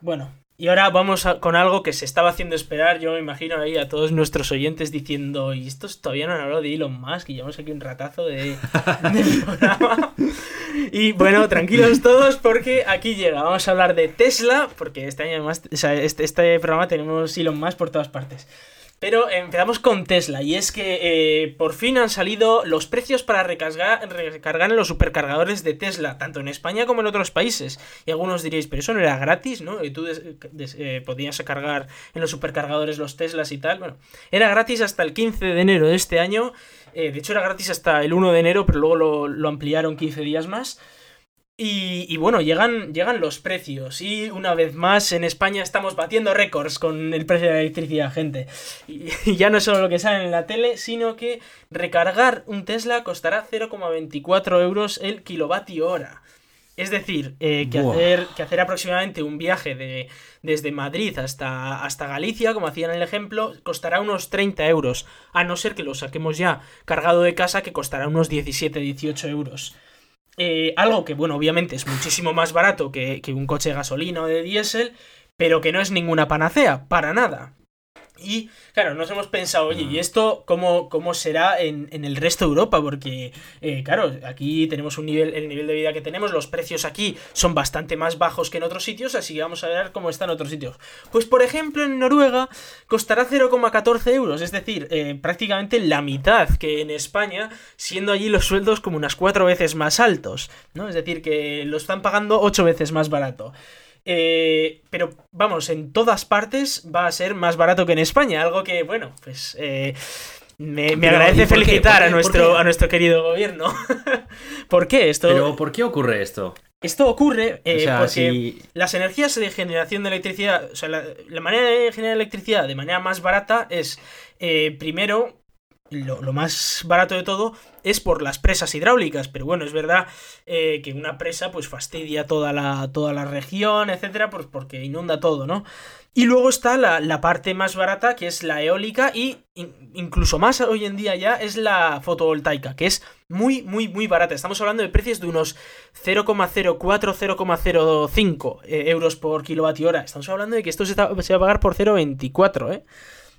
Bueno, y ahora vamos con algo que se estaba haciendo esperar, yo me imagino ahí a todos nuestros oyentes diciendo, y estos todavía no han hablado de Elon Musk, y llevamos aquí un ratazo de, programa. Y bueno, tranquilos todos porque aquí llega, vamos a hablar de Tesla, porque este año además, este, este programa tenemos Elon Musk por todas partes. Pero empezamos con Tesla y es que eh, por fin han salido los precios para recargar, recargar en los supercargadores de Tesla, tanto en España como en otros países. Y algunos diréis, pero eso no era gratis, ¿no? Y tú eh, podías cargar en los supercargadores los Teslas y tal. Bueno, era gratis hasta el 15 de enero de este año. Eh, de hecho era gratis hasta el 1 de enero, pero luego lo, ampliaron 15 días más. Y, bueno, llegan, llegan los precios y una vez más en España estamos batiendo récords con el precio de la electricidad, gente. Y, ya no es solo lo que sale en la tele, sino que recargar un Tesla costará 0,24 euros el kilovatio hora. Es decir, eh, que, hacer, que hacer aproximadamente un viaje de, desde Madrid hasta, hasta Galicia, como hacían en el ejemplo, costará unos 30 euros. A no ser que lo saquemos ya cargado de casa, que costará unos 17-18 euros. Eh, algo que, bueno, obviamente es muchísimo más barato que, que un coche de gasolina o de diésel, pero que no es ninguna panacea, para nada. Y claro, nos hemos pensado, oye, ¿y esto cómo, cómo será en, el resto de Europa? Porque, eh, claro, aquí tenemos un nivel, el nivel de vida que tenemos, los precios aquí son bastante más bajos que en otros sitios, así que vamos a ver cómo está en otros sitios. Pues, por ejemplo, en Noruega costará 0,14 euros, es decir, eh, prácticamente la mitad que en España, siendo allí los sueldos como unas cuatro veces más altos, ¿no? Es decir, que lo están pagando ocho veces más barato. Eh, pero vamos, en todas partes va a ser más barato que en España, algo que, bueno, pues eh, me, agradece felicitar a, nuestro, a nuestro querido gobierno. ¿Por qué esto? Pero ¿por qué ocurre esto? Esto ocurre eh, porque las energías de generación de electricidad, o sea, la, manera de generar electricidad de manera más barata es, primero, lo, más barato de todo es por las presas hidráulicas, pero bueno, es verdad eh, que una presa pues fastidia toda la, toda la región, etcétera, pues porque inunda todo, ¿no? Y luego está la, parte más barata, que es la eólica, y incluso más hoy en día ya es la fotovoltaica, que es muy, muy, muy barata. Estamos hablando de precios de unos 0,04, 0,05 eh, euros por kilovatio hora. Estamos hablando de que esto se, se va a pagar por 0,24, ¿eh?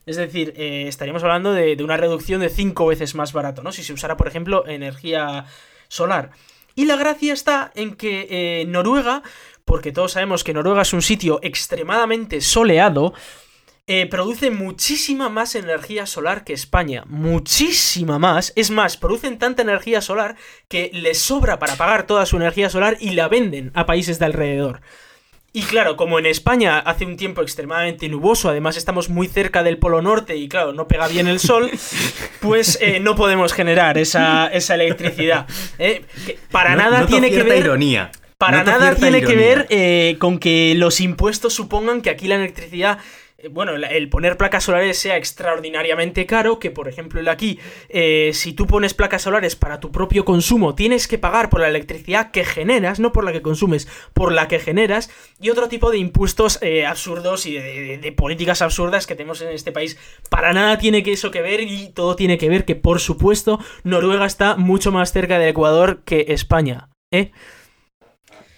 Es decir, eh, estaríamos hablando de, una reducción de 5 veces más barato, ¿no? Si se usara, por ejemplo, energía solar. Y la gracia está en que eh, Noruega, porque todos sabemos que Noruega es un sitio extremadamente soleado, eh, produce muchísima más energía solar que España. Muchísima más. Es más, producen tanta energía solar que les sobra para pagar toda su energía solar y la venden a países de alrededor. Y claro, como en España hace un tiempo extremadamente nuboso, además estamos muy cerca del Polo Norte y claro, no pega bien el sol, pues eh, no podemos generar esa, esa electricidad. ¿eh? para nada tiene que ver... ironía. Para nada tiene que ver eh, con que los impuestos supongan que aquí la electricidad bueno, el poner placas solares sea extraordinariamente caro, que por ejemplo el aquí, eh, si tú pones placas solares para tu propio consumo, tienes que pagar por la electricidad que generas, no por la que consumes, por la que generas, y otro tipo de impuestos eh, absurdos y de, políticas absurdas que tenemos en este país. Para nada tiene que eso que ver y todo tiene que ver que, por supuesto, Noruega está mucho más cerca del Ecuador que España. ¿Eh?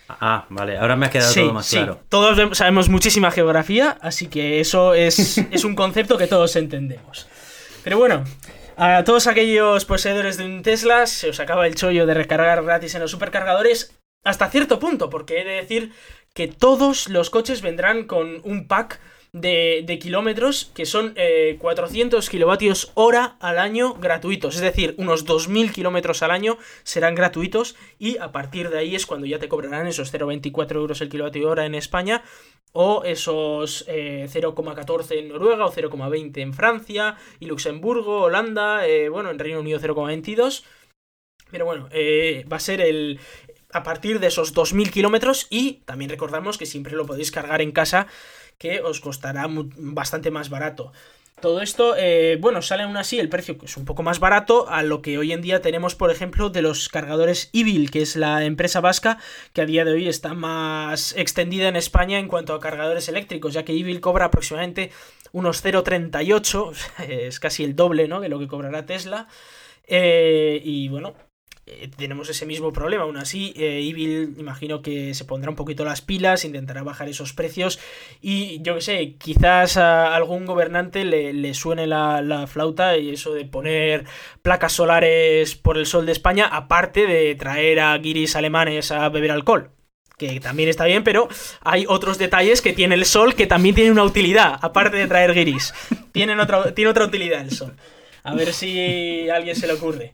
Ah, vale, ahora me ha quedado todo más sí. claro. Todos sabemos muchísima geografía, así que eso es, es un concepto que todos entendemos. Pero bueno, a todos aquellos poseedores de un Tesla se os acaba el chollo de recargar gratis en los supercargadores hasta cierto punto, porque he de decir que todos los coches vendrán con un pack de, kilómetros que son 400 eh, kilovatios hora al año gratuitos. Es decir, unos 2.000 kilómetros al año serán gratuitos y a partir de ahí es cuando ya te cobrarán esos 0,24 euros el kilovatio hora en España o esos 0,14 eh, en Noruega o 0,20 en Francia y Luxemburgo, Holanda, eh, bueno, en Reino Unido 0,22. Pero bueno, va a ser el, a partir de esos 2.000 kilómetros y también recordamos que siempre lo podéis cargar en casa que os costará bastante más barato. Todo esto, eh, bueno, sale aún así el precio que es un poco más barato a lo que hoy en día tenemos, por ejemplo, de los cargadores Evil, que es la empresa vasca que a día de hoy está más extendida en España en cuanto a cargadores eléctricos, ya que Evil cobra aproximadamente unos 0,38, es casi el doble, ¿no? De lo que cobrará Tesla. Eh, y bueno, eh, tenemos ese mismo problema. Aún así, eh, Evil imagino que se pondrá un poquito las pilas, intentará bajar esos precios y yo que sé, quizás a algún gobernante le, suene la, flauta y eso de poner placas solares por el sol de España, aparte de traer a guiris alemanes a beber alcohol. Que también está bien, pero hay otros detalles que tiene el sol que también tiene una utilidad, aparte de traer guiris. Tienen otra, tiene otra utilidad el sol. A ver si a alguien se le ocurre.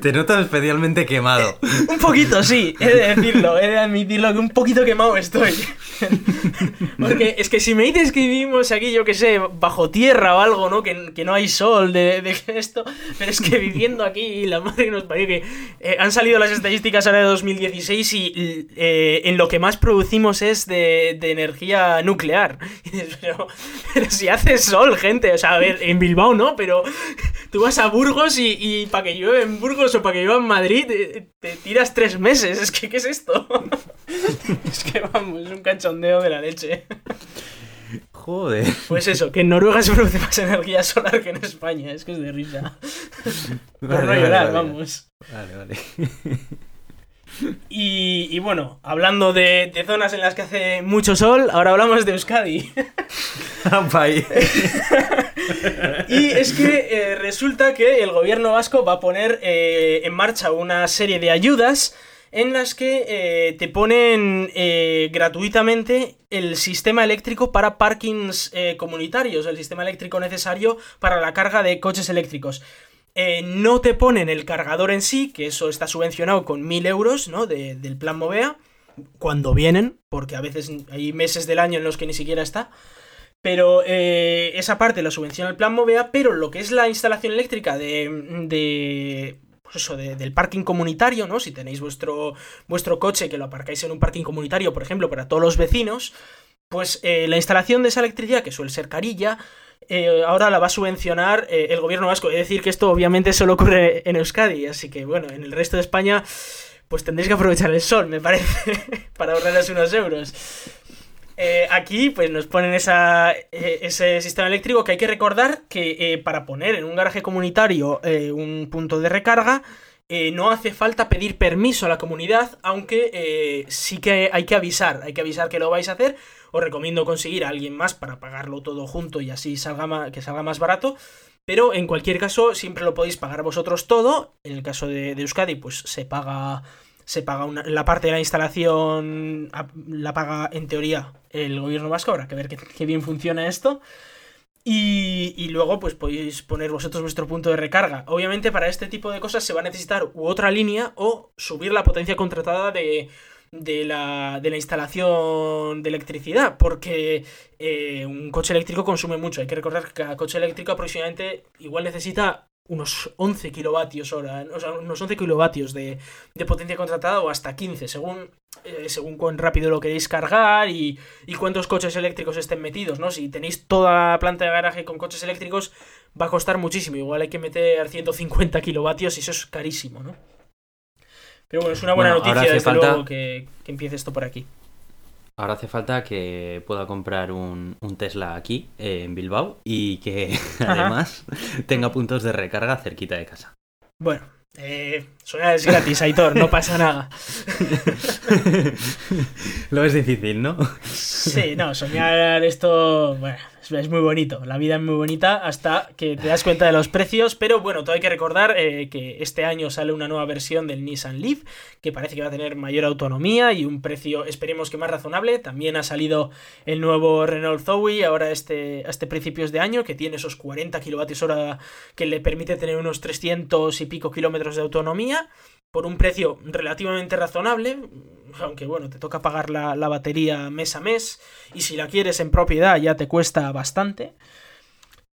Te noto especialmente quemado. un poquito, sí, he de decirlo, he de admitirlo que un poquito quemado estoy. Porque es que si me dices que vivimos aquí, yo que sé, bajo tierra o algo, ¿no? Que, que no hay sol de, esto, pero es que viviendo aquí, la madre nos parece que eh, han salido las estadísticas ahora de 2016 y eh, en lo que más producimos es de, de energía nuclear. Pero, pero, si hace sol, gente, o sea, a ver, en Bilbao no, pero tú vas a Burgos y, y para que llueve en Burgos o para que llueva en Madrid te, te tiras tres meses. Es que, ¿qué es esto? es que vamos, es un cachondeo de la leche. Joder. Pues eso, que en Noruega se produce más energía solar que en España. Es que es de risa. Por no llorar, vamos. Vale, vale. Y, bueno, hablando de, zonas en las que hace mucho sol, ahora hablamos de Euskadi. y es que eh, resulta que el gobierno vasco va a poner eh, en marcha una serie de ayudas en las que eh, te ponen eh, gratuitamente el sistema eléctrico para parkings eh, comunitarios, el sistema eléctrico necesario para la carga de coches eléctricos. No te ponen el cargador en sí, que eso está subvencionado con 1000 euros, ¿no? del plan Movea, cuando vienen, porque a veces hay meses del año en los que ni siquiera está. Pero esa parte la subvenciona el plan Movea, pero lo que es la instalación eléctrica de pues eso, del parking comunitario, ¿no? Si tenéis vuestro, vuestro coche que lo aparcáis en un parking comunitario, por ejemplo, para todos los vecinos, pues eh, la instalación de esa electricidad, que suele ser carilla, eh, ahora la va a subvencionar eh, el gobierno vasco. Es decir, que esto obviamente solo ocurre en Euskadi, así que bueno, en el resto de España, pues tendréis que aprovechar el sol, me parece, para ahorraros unos euros. Eh, aquí pues nos ponen ese sistema eléctrico que hay que recordar que para poner en un garaje comunitario un punto de recarga no hace falta pedir permiso a la comunidad, aunque sí que hay que avisar, hay que avisar que lo vais a hacer. Os recomiendo conseguir a alguien más para pagarlo todo junto y así salga que salga más barato. Pero en cualquier caso, siempre lo podéis pagar vosotros todo. En el caso de, de Euskadi, pues se paga se paga una, la parte de la instalación, la paga en teoría el gobierno vasco, habrá que ver qué, bien funciona esto. Y, y, luego pues podéis poner vosotros vuestro punto de recarga. Obviamente para este tipo de cosas se va a necesitar u otra línea o subir la potencia contratada de, de, la, de la instalación de electricidad, porque eh, un coche eléctrico consume mucho. Hay que recordar que cada coche eléctrico aproximadamente igual necesita unos 11 kilovatios hora, o sea, unos 11 kilovatios de, potencia contratada o hasta 15, según, eh, según cuán rápido lo queréis cargar y, y, cuántos coches eléctricos estén metidos, ¿no? Si tenéis toda la planta de garaje con coches eléctricos, va a costar muchísimo. Igual hay que meter 150 kilovatios y eso es carísimo, ¿no? Pero bueno, es una buena noticia, desde luego, que, que empiece esto por aquí. Ahora hace falta que pueda comprar un, Tesla aquí, eh, en Bilbao, y que además tenga puntos de recarga cerquita de casa. Bueno, eh, es gratis, Aitor, no pasa nada. Lo es difícil, ¿no? Sí, no, soñar esto, bueno, es muy bonito, la vida es muy bonita hasta que te das cuenta de los precios, pero bueno, todo hay que recordar eh, que este año sale una nueva versión del Nissan Leaf, que parece que va a tener mayor autonomía y un precio, esperemos que más razonable. También ha salido el nuevo Renault Zoe, ahora este, este principios de año, que tiene esos 40 kWh que le permite tener unos 300 y pico kilómetros de autonomía por un precio relativamente razonable, aunque bueno, te toca pagar la, batería mes a mes, y si la quieres en propiedad ya te cuesta bastante.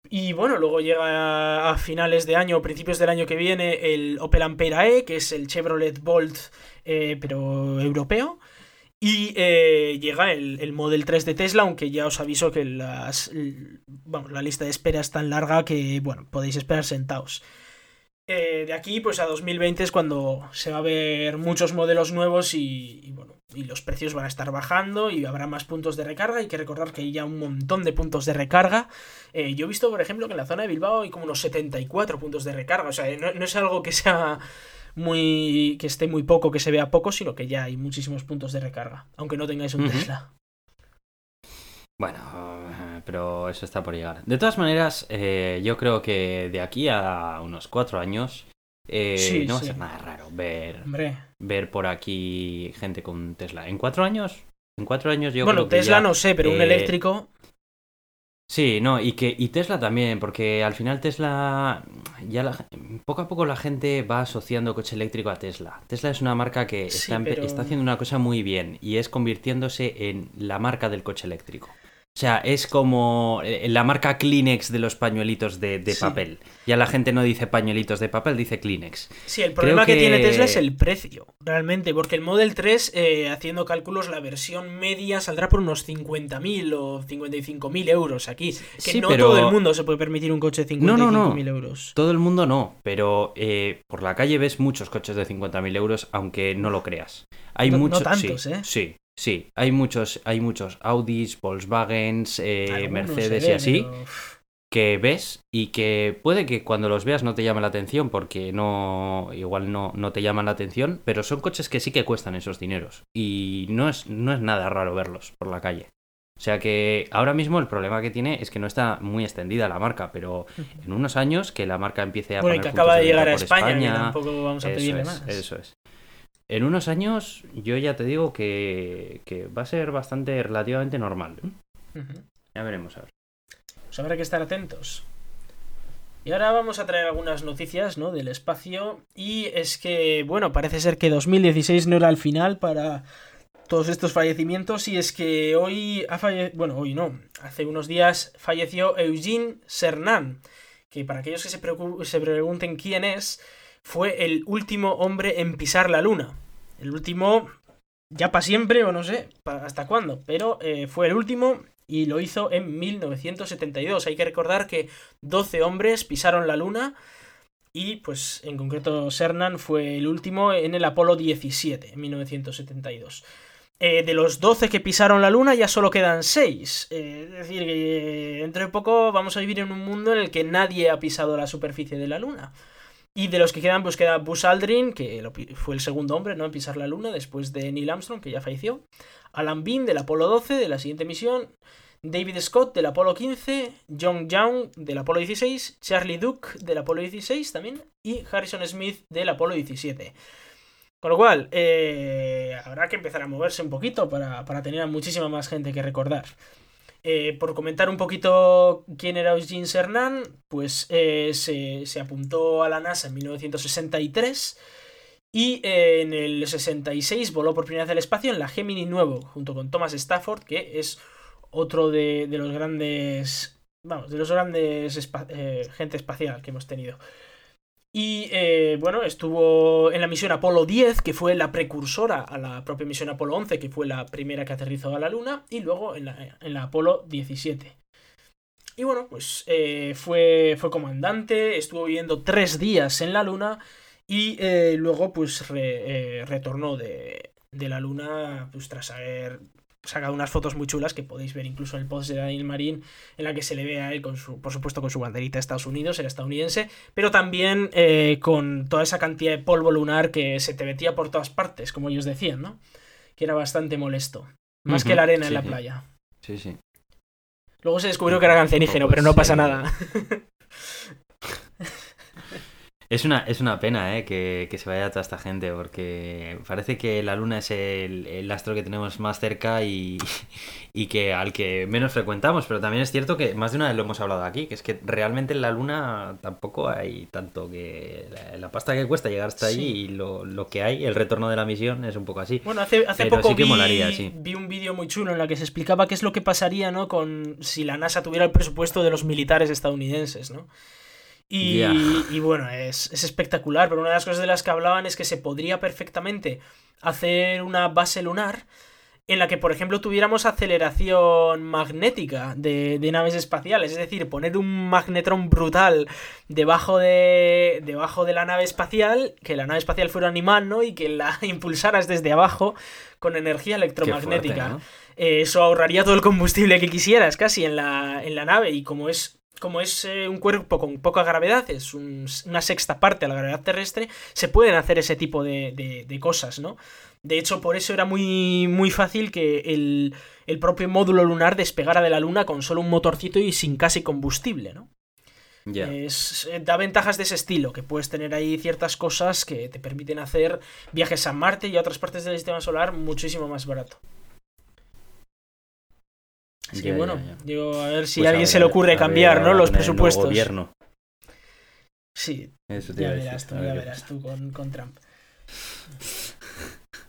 Y bueno, luego llega a finales de año, principios del año que viene, el Opel Ampera E, que es el Chevrolet Bolt, eh, pero europeo. Y eh, llega el, el, Model 3 de Tesla, aunque ya os aviso que las, la lista de espera es tan larga que bueno, podéis esperar sentados. Eh, de aquí pues a 2020 es cuando se va a ver muchos modelos nuevos y, bueno, y los precios van a estar bajando y habrá más puntos de recarga. Hay que recordar que hay ya un montón de puntos de recarga. Eh, yo he visto, por ejemplo, que en la zona de Bilbao hay como unos 74 puntos de recarga. O sea, no, es algo que sea muy. que esté muy poco, que se vea poco, sino que ya hay muchísimos puntos de recarga. Aunque no tengáis un Tesla. Bueno, pero eso está por llegar. De todas maneras, eh, yo creo que de aquí a unos cuatro años eh, no va a ser nada raro ver, ver por aquí gente con Tesla. ¿En cuatro años? En cuatro años yo bueno, creo que Tesla no sé, pero un eh, eléctrico. Sí, no, y que y Tesla también, porque al final Tesla ya poco a poco la gente va asociando coche eléctrico a Tesla. Tesla es una marca que está, está haciendo una cosa muy bien y es convirtiéndose en la marca del coche eléctrico. O sea, es como eh, la marca Kleenex de los pañuelitos de, papel. Ya la gente no dice pañuelitos de papel, dice Kleenex. Sí, el problema que... tiene Tesla es el precio, realmente, porque el Model 3, eh, haciendo cálculos, la versión media saldrá por unos 50.000 o 55.000 euros aquí. Que no todo el mundo se puede permitir un coche de 55.000 no, no, no. euros. Todo el mundo no, pero eh, por la calle ves muchos coches de 50.000 euros, aunque no lo creas. Hay muchos. No tantos, ¿eh? Sí, Sí, hay muchos, hay muchos Audis, Volkswagens, eh, Mercedes y así que ves y que puede que cuando los veas no te llame la atención porque no igual no, no te llaman la atención, pero son coches que sí que cuestan esos dineros y no es, no es nada raro verlos por la calle. O sea que ahora mismo el problema que tiene es que no está muy extendida la marca, pero en unos años que la marca empiece a... Bueno, y que acaba de llegar a España, tampoco vamos a pedirle más. Eso es. En unos años, yo ya te digo que, va a ser bastante relativamente normal. ¿eh? Ya veremos a ver. Pues habrá que estar atentos. Y ahora vamos a traer algunas noticias ¿no? del espacio. Y es que, bueno, parece ser que 2016 no era el final para todos estos fallecimientos. Y es que hoy ha fallecido. Bueno, hoy no. Hace unos días falleció Eugene Cernan. Que para aquellos que se, se pregunten quién es, fue el último hombre en pisar la luna. El último, ya para siempre, o no sé hasta cuándo, pero eh, fue el último y lo hizo en 1972. Hay que recordar que 12 hombres pisaron la luna y, pues, en concreto, Cernan fue el último en el Apolo 17, en 1972. Eh, de los 12 que pisaron la luna ya solo quedan 6. Eh, es decir, que dentro de poco vamos a vivir en un mundo en el que nadie ha pisado la superficie de la luna. Y de los que quedan, pues queda Buzz Aldrin, que fue el segundo hombre ¿no? en pisar la luna después de Neil Armstrong, que ya falleció. Alan Bean del Apolo 12, de la siguiente misión. David Scott del Apolo 15. John Young del Apolo 16. Charlie Duke del Apolo 16 también. Y Harrison Smith del Apolo 17. Con lo cual, eh, habrá que empezar a moverse un poquito para, para tener a muchísima más gente que recordar. Eh, por comentar un poquito quién era Eugene Cernan, pues eh, se, apuntó a la NASA en 1963 y eh, en el 66 voló por primera vez al espacio en la Gemini nuevo, junto con Thomas Stafford, que es otro de, de los grandes. Vamos, de los grandes gente espacial que hemos tenido. Y eh, bueno, estuvo en la misión Apolo 10, que fue la precursora a la propia misión Apolo 11, que fue la primera que aterrizó a la Luna, y luego en la, Apolo 17. Y bueno, pues eh, fue, fue comandante, estuvo viviendo tres días en la Luna y eh, luego pues retornó de, de, la Luna pues tras haber sacado unas fotos muy chulas que podéis ver incluso en el post de Daniel Marín, en la que se le ve a él, con su, por supuesto, con su banderita de Estados Unidos, era estadounidense, pero también eh, con toda esa cantidad de polvo lunar que se te metía por todas partes, como ellos decían, ¿no? Que era bastante molesto. Más que la arena en la playa. Sí, sí. Luego se descubrió que era cancerígeno, pero no pasa nada. Es una, es una pena ¿eh? que, se vaya toda esta gente, porque parece que la Luna es el, astro que tenemos más cerca y, que al que menos frecuentamos, pero también es cierto que más de una vez lo hemos hablado aquí, que es que realmente en la Luna tampoco hay tanto que... La, pasta que cuesta llegar hasta allí y lo, que hay, el retorno de la misión es un poco así. Bueno, hace, hace poco vi, vi un vídeo muy chulo en la que se explicaba qué es lo que pasaría ¿no? con si la NASA tuviera el presupuesto de los militares estadounidenses, ¿no? Y, bueno, es, espectacular, pero una de las cosas de las que hablaban es que se podría perfectamente hacer una base lunar en la que, por ejemplo, tuviéramos aceleración magnética de, de, naves espaciales. Es decir, poner un magnetrón brutal debajo de, debajo de la nave espacial, que la nave espacial fuera un imán, ¿no? Y que la impulsaras desde abajo con energía electromagnética. Fuerte, ¿no? eh, eso ahorraría todo el combustible que quisieras casi en la, en la nave. Y como es como es eh, un cuerpo con poca gravedad, es un, una sexta parte a la gravedad terrestre, se pueden hacer ese tipo de, de, de, cosas, ¿no? De hecho, por eso era muy, muy fácil que el, el, propio módulo lunar despegara de la Luna con solo un motorcito y sin casi combustible, ¿no? Yeah. Es, eh, da ventajas de ese estilo, que puedes tener ahí ciertas cosas que te permiten hacer viajes a Marte y a otras partes del sistema solar muchísimo más barato. Que Ya, bueno, ya, ya. digo, a ver si Pues a alguien ver, se le ocurre ver cambiar, ¿no? Los con el presupuestos. gobierno. Sí, Eso te ya verás tú, ya verás tú con, con Trump.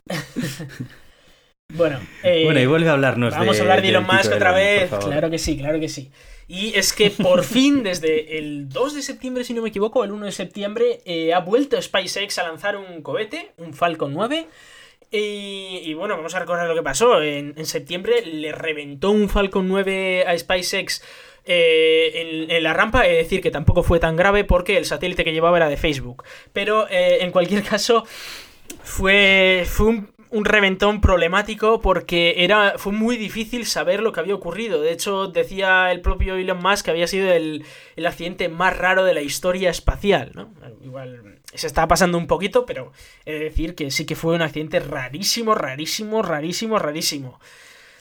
bueno, eh, Bueno, y vuelve a hablarnos vamos de, a hablar de Elon Musk otra vez. Claro que sí, claro que sí. Y es que por fin, desde el 2 de septiembre, si no me equivoco, el 1 de septiembre, eh, ha vuelto SpaceX a lanzar un cohete, un Falcon 9. Y, y bueno, vamos a recordar lo que pasó. En, septiembre le reventó un Falcon 9 a SpaceX eh, en, en, la rampa, es decir, que tampoco fue tan grave porque el satélite que llevaba era de Facebook. Pero eh, en cualquier caso, fue, fue un, un, reventón problemático porque era, fue muy difícil saber lo que había ocurrido. De hecho, decía el propio Elon Musk que había sido el, el accidente más raro de la historia espacial. ¿no? Igual se estaba pasando un poquito, pero he de decir que sí que fue un accidente rarísimo, rarísimo, rarísimo, rarísimo.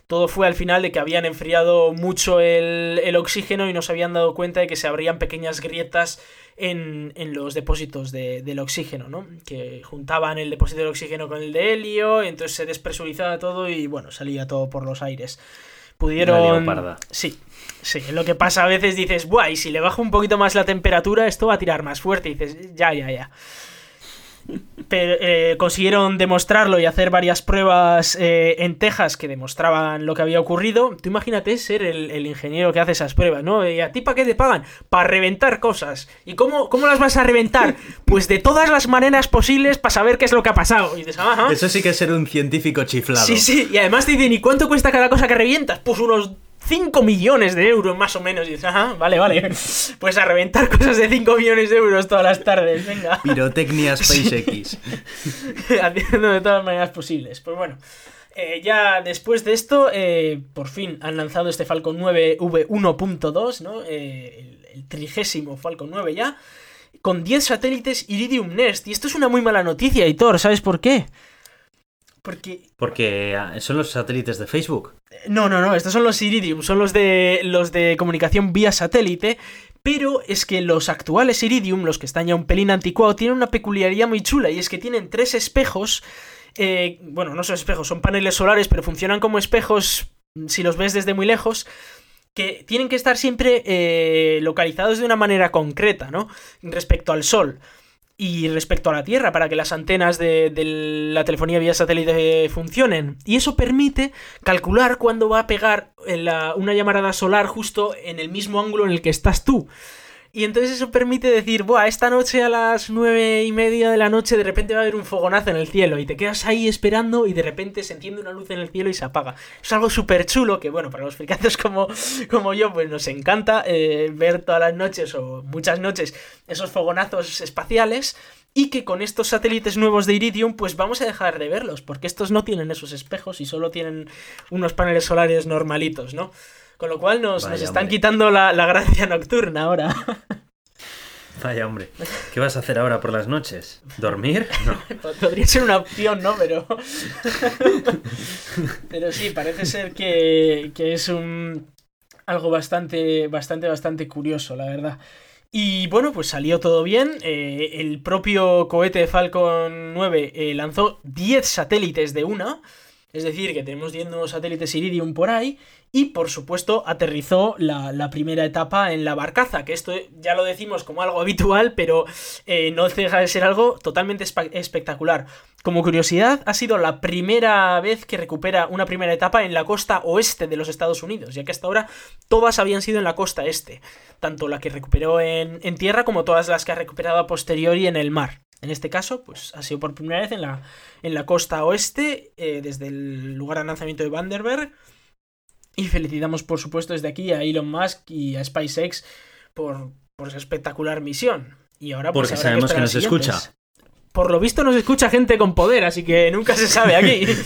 Todo fue al final de que habían enfriado mucho el, el, oxígeno y no se habían dado cuenta de que se abrían pequeñas grietas en, en los depósitos de, del oxígeno, ¿no? Que juntaban el depósito de oxígeno con el de helio, y entonces se despresurizaba todo y bueno, salía todo por los aires. Pudieron. Sí, sí. Lo que pasa a veces dices, buah, y si le bajo un poquito más la temperatura, esto va a tirar más fuerte. Y dices, ya, ya, ya. Pero, eh, consiguieron demostrarlo y hacer varias pruebas eh, en Texas que demostraban lo que había ocurrido. Tú imagínate ser el, el ingeniero que hace esas pruebas, ¿no? ¿Y a ti para qué te pagan? Para reventar cosas. ¿Y cómo, cómo, las vas a reventar? Pues de todas las maneras posibles para saber qué es lo que ha pasado. Y dices, Ajá. Eso sí que es ser un científico chiflado. Sí, sí. Y además te dicen, ¿y cuánto cuesta cada cosa que revientas? Pues unos 5 millones de euros más o menos. Y dices, ajá, vale, vale. Pues a reventar cosas de 5 millones de euros todas las tardes, venga. Pirotecnia SpaceX. Haciendo de todas maneras posibles. Pues bueno. Eh, ya después de esto, eh, por fin han lanzado este Falcon 9 V1.2, ¿no? Eh, el, el trigésimo Falcon 9 ya. Con 10 satélites Iridium Nest. Y esto es una muy mala noticia, Hitor. ¿Sabes por qué? Porque... Porque ah, son los satélites de Facebook. No, no, no, estos son los Iridium, son los de los de comunicación vía satélite, pero es que los actuales Iridium, los que están ya un pelín anticuados, tienen una peculiaridad muy chula y es que tienen tres espejos, eh, bueno, no son espejos, son paneles solares, pero funcionan como espejos si los ves desde muy lejos, que tienen que estar siempre eh, localizados de una manera concreta, ¿no? Respecto al Sol y respecto a la Tierra para que las antenas de, de, la telefonía vía satélite funcionen. Y eso permite calcular cuándo va a pegar una llamarada solar justo en el mismo ángulo en el que estás tú. Y entonces eso permite decir, Buah, esta noche a las nueve y media de la noche de repente va a haber un fogonazo en el cielo y te quedas ahí esperando y de repente se enciende una luz en el cielo y se apaga. Es algo súper chulo que, bueno, para los fricatos como, como yo, pues nos encanta eh, ver todas las noches o muchas noches esos fogonazos espaciales y que con estos satélites nuevos de Iridium pues vamos a dejar de verlos porque estos no tienen esos espejos y solo tienen unos paneles solares normalitos, ¿no? Con lo cual nos, están hombre. quitando la, la, gracia nocturna ahora. Vaya, hombre. ¿Qué vas a hacer ahora por las noches? ¿Dormir? No. Podría ser una opción, ¿no? Pero. Pero sí, parece ser que, que es un. algo bastante, bastante, bastante curioso, la verdad. Y bueno, pues salió todo bien. Eh, el propio cohete Falcon 9 eh, lanzó 10 satélites de una. Es decir, que tenemos 10 nuevos satélites Iridium por ahí. Y por supuesto, aterrizó la, primera etapa en la barcaza. Que esto ya lo decimos como algo habitual, pero eh, no deja de ser algo totalmente espectacular. Como curiosidad, ha sido la primera vez que recupera una primera etapa en la costa oeste de los Estados Unidos, ya que hasta ahora todas habían sido en la costa este. Tanto la que recuperó en, en tierra como todas las que ha recuperado a posteriori en el mar. En este caso, pues ha sido por primera vez en la, en la costa oeste, eh, desde el lugar de lanzamiento de Vandenberg. Y felicitamos, por supuesto, desde aquí a Elon Musk y a SpaceX por, por esa espectacular misión. Y ahora pues, Porque sabemos que nos siguientes. escucha. Por lo visto nos escucha gente con poder, así que nunca se sabe aquí.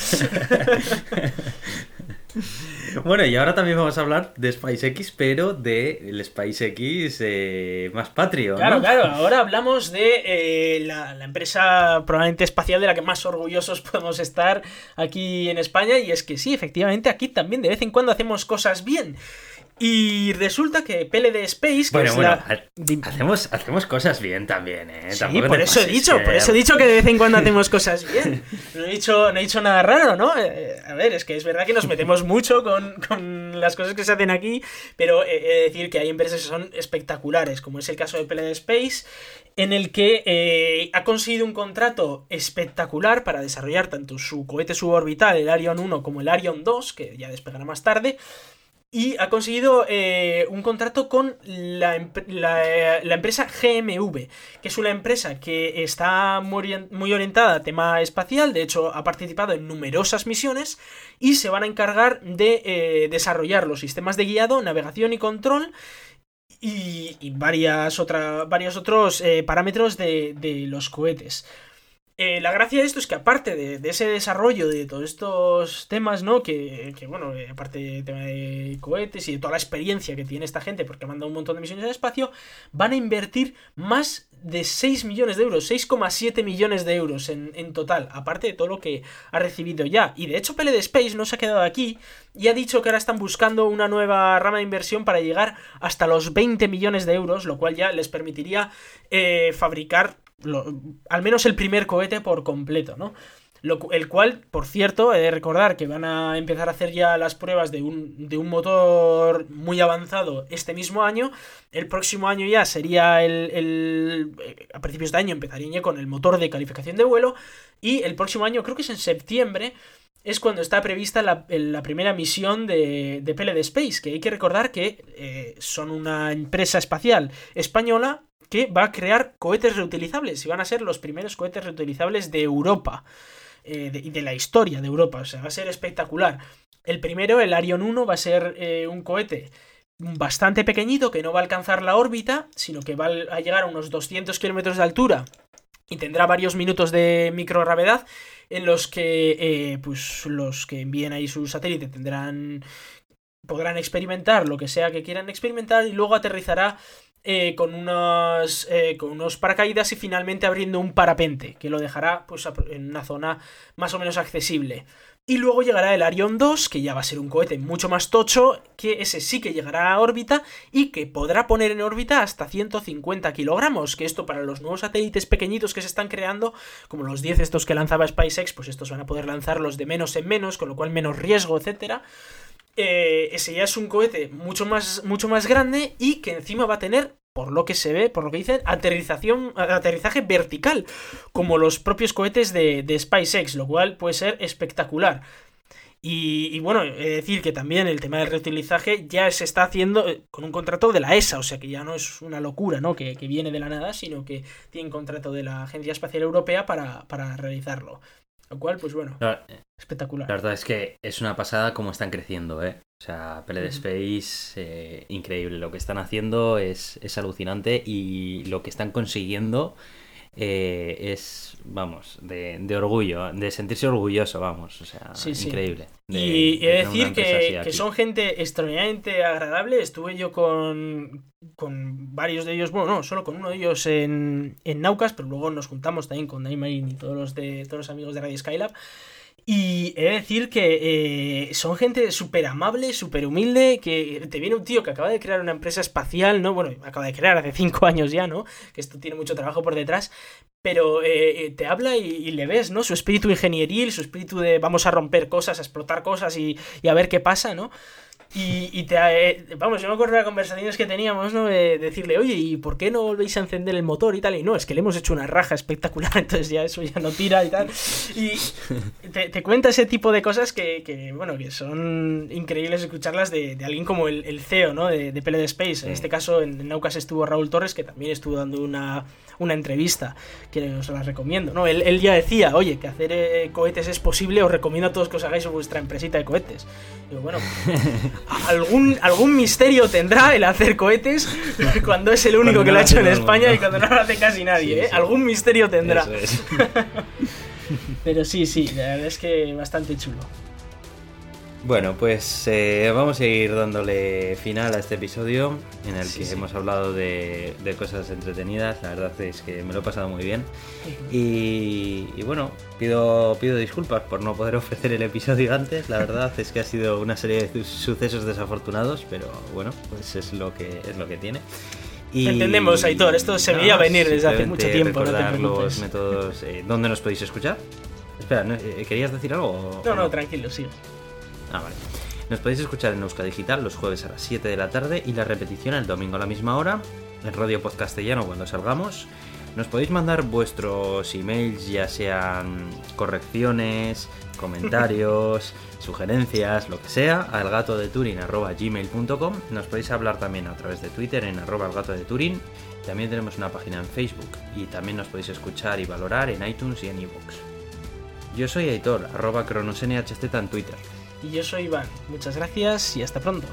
Bueno, y ahora también vamos a hablar de SpaceX, pero del SpaceX eh, más patrio. Claro, claro. Ahora hablamos de eh, la, la empresa probablemente espacial de la que más orgullosos podemos estar aquí en España. Y es que sí, efectivamente, aquí también de vez en cuando hacemos cosas bien. Y resulta que PLD Space, que Bueno, es bueno, la... hacemos, hacemos cosas bien también, ¿eh? Sí, Tampoco por eso he dicho, que- por eso he dicho que de vez en cuando hacemos cosas bien. No he dicho, no he dicho nada raro, ¿no? Eh, a ver, es que es verdad que nos metemos mucho con, con las cosas que se hacen aquí, pero eh, he de decir que hay empresas que son espectaculares, como es el caso de PLD Space, en el que eh, ha conseguido un contrato espectacular para desarrollar tanto su cohete suborbital, el Arion 1, como el Arion 2, que ya despegará más tarde. Y ha conseguido eh, un contrato con la, eh, la empresa GMV, que es una empresa que está muy, orien- muy orientada a tema espacial, de hecho ha participado en numerosas misiones y se van a encargar de eh, desarrollar los sistemas de guiado, navegación y control y, varias otra, varios otros parámetros de, de los cohetes. Eh, la gracia de esto es que aparte de, de ese desarrollo de todos estos temas, ¿no? Que, que, bueno, eh, aparte de tema de cohetes y de toda la experiencia que tiene esta gente, porque ha mandado un montón de misiones al espacio, van a invertir más de 6 millones de euros, 6,7 millones de euros en, en total, aparte de todo lo que ha recibido ya. Y de hecho PLD Space no se ha quedado aquí y ha dicho que ahora están buscando una nueva rama de inversión para llegar hasta los 20 millones de euros, lo cual ya les permitiría eh, fabricar al menos el primer cohete por completo, ¿no? El cual, por cierto, he de recordar que van a empezar a hacer ya las pruebas de un, de un motor muy avanzado este mismo año. El próximo año ya sería el, el- eh, A principios de año empezarían ya con el motor de calificación de vuelo. Y el próximo año, creo que es en septiembre, es cuando está prevista la, la primera misión de, de PLD Space. Que hay que recordar que eh, son una empresa espacial española que va a crear cohetes reutilizables y van a ser los primeros cohetes reutilizables de Europa eh, y de la historia de Europa. O sea, va a ser espectacular. El primero, el Arion 1, va a ser eh, un cohete bastante pequeñito que no va a alcanzar la órbita, sino que va a llegar a unos 200 kilómetros de altura y tendrá varios minutos de microgravedad en los que eh, pues los que envíen ahí su satélite tendrán podrán experimentar lo que sea que quieran experimentar y luego aterrizará eh, con unos eh, con unos paracaídas y finalmente abriendo un parapente que lo dejará pues en una zona más o menos accesible y luego llegará el Arion 2, que ya va a ser un cohete mucho más tocho, que ese sí que llegará a órbita y que podrá poner en órbita hasta 150 kilogramos, que esto para los nuevos satélites pequeñitos que se están creando, como los 10 estos que lanzaba SpaceX, pues estos van a poder lanzarlos de menos en menos, con lo cual menos riesgo, etcétera. Eh, ese ya es un cohete mucho más, mucho más grande y que encima va a tener, por lo que se ve, por lo que dicen, aterrización, aterrizaje vertical, como los propios cohetes de, de SpaceX, lo cual puede ser espectacular. Y, bueno, he de decir que también el tema del reutilizaje ya se está haciendo eh, con un contrato de la ESA, o sea que ya no es una locura, ¿no? Que, que viene de la nada, sino que tiene un contrato de la Agencia Espacial Europea para, para realizarlo. Lo cual, pues bueno, La, espectacular. la verdad es que es una pasada cómo están creciendo, ¿eh? O sea, Ujú. Space, eh, increíble. Lo que están haciendo es, es alucinante y lo que están consiguiendo eh, es, vamos, de, de orgullo, de sentirse orgulloso, vamos. O sea, Sí, sí. increíble. de- Y he de decir que, que son gente extraordinariamente agradable. Estuve yo con, con varios de ellos, bueno, no, solo con uno de ellos en, en Naucas, pero luego nos juntamos también con Naimarin y todos los, de, todos los amigos de Radio Skylab. Y he de decir que eh, son gente súper amable, súper humilde, que te viene un tío que acaba de crear una empresa espacial, ¿no? Bueno, acaba de crear hace cinco años ya, ¿no? Que esto tiene mucho trabajo por detrás, pero eh, eh, te habla y, le ves, ¿no? Su espíritu ingenieril, su espíritu de vamos a romper cosas, a explotar cosas y, y a ver qué pasa, ¿no? Y, y te, eh, vamos, yo me acuerdo de las conversaciones que teníamos, ¿no? De decirle, oye, ¿y por qué no volvéis a encender el motor y tal? Y no, es que le hemos hecho una raja espectacular, entonces ya eso ya no tira y tal. Y te, te cuenta ese tipo de cosas que, que, bueno, que son increíbles escucharlas de, de alguien como el, el CEO, ¿no? De, de PLD Space. Sí. En este caso, en Naucas estuvo Raúl Torres, que también estuvo dando una, una entrevista, que os la recomiendo, ¿no? Él, él ya decía, oye, que hacer eh, cohetes es posible, os recomiendo a todos que os hagáis vuestra empresita de cohetes. Digo, bueno, algún, algún misterio tendrá el hacer cohetes cuando es el único que lo ha hecho en España y cuando no lo hace casi nadie, Sí, ¿eh? sí. Algún misterio tendrá. Es. Pero sí, sí, la verdad es que bastante chulo. Bueno, pues eh, vamos a ir dándole final a este episodio en el Sí, que sí. hemos hablado de, de cosas entretenidas. La verdad es que me lo he pasado muy bien. Y, y bueno, pido, pido disculpas por no poder ofrecer el episodio antes. La verdad es que ha sido una serie de sucesos desafortunados, pero bueno, pues es lo que, es lo que tiene. Y- Entendemos, Aitor, esto se veía venir desde hace mucho tiempo, no te recordar preocupes. los métodos. eh, ¿Dónde nos podéis escuchar? Espera, ¿no? Eh, ¿querías decir algo? No, no, tranquilo, sí. Ah, vale. Nos podéis escuchar en Euska Digital los jueves a las 7 de la tarde y la repetición el domingo a la misma hora, en Radio Podcastellano cuando salgamos. Nos podéis mandar vuestros emails, ya sean correcciones, comentarios, sugerencias, lo que sea, al gato de gmail.com. Nos podéis hablar también a través de Twitter en arroba el gato de Turín. También tenemos una página en Facebook y también nos podéis escuchar y valorar en iTunes y en iVoox. Yo soy Aitor, arroba cronosnhz en Twitter. Y yo soy Iván. Muchas gracias y hasta pronto.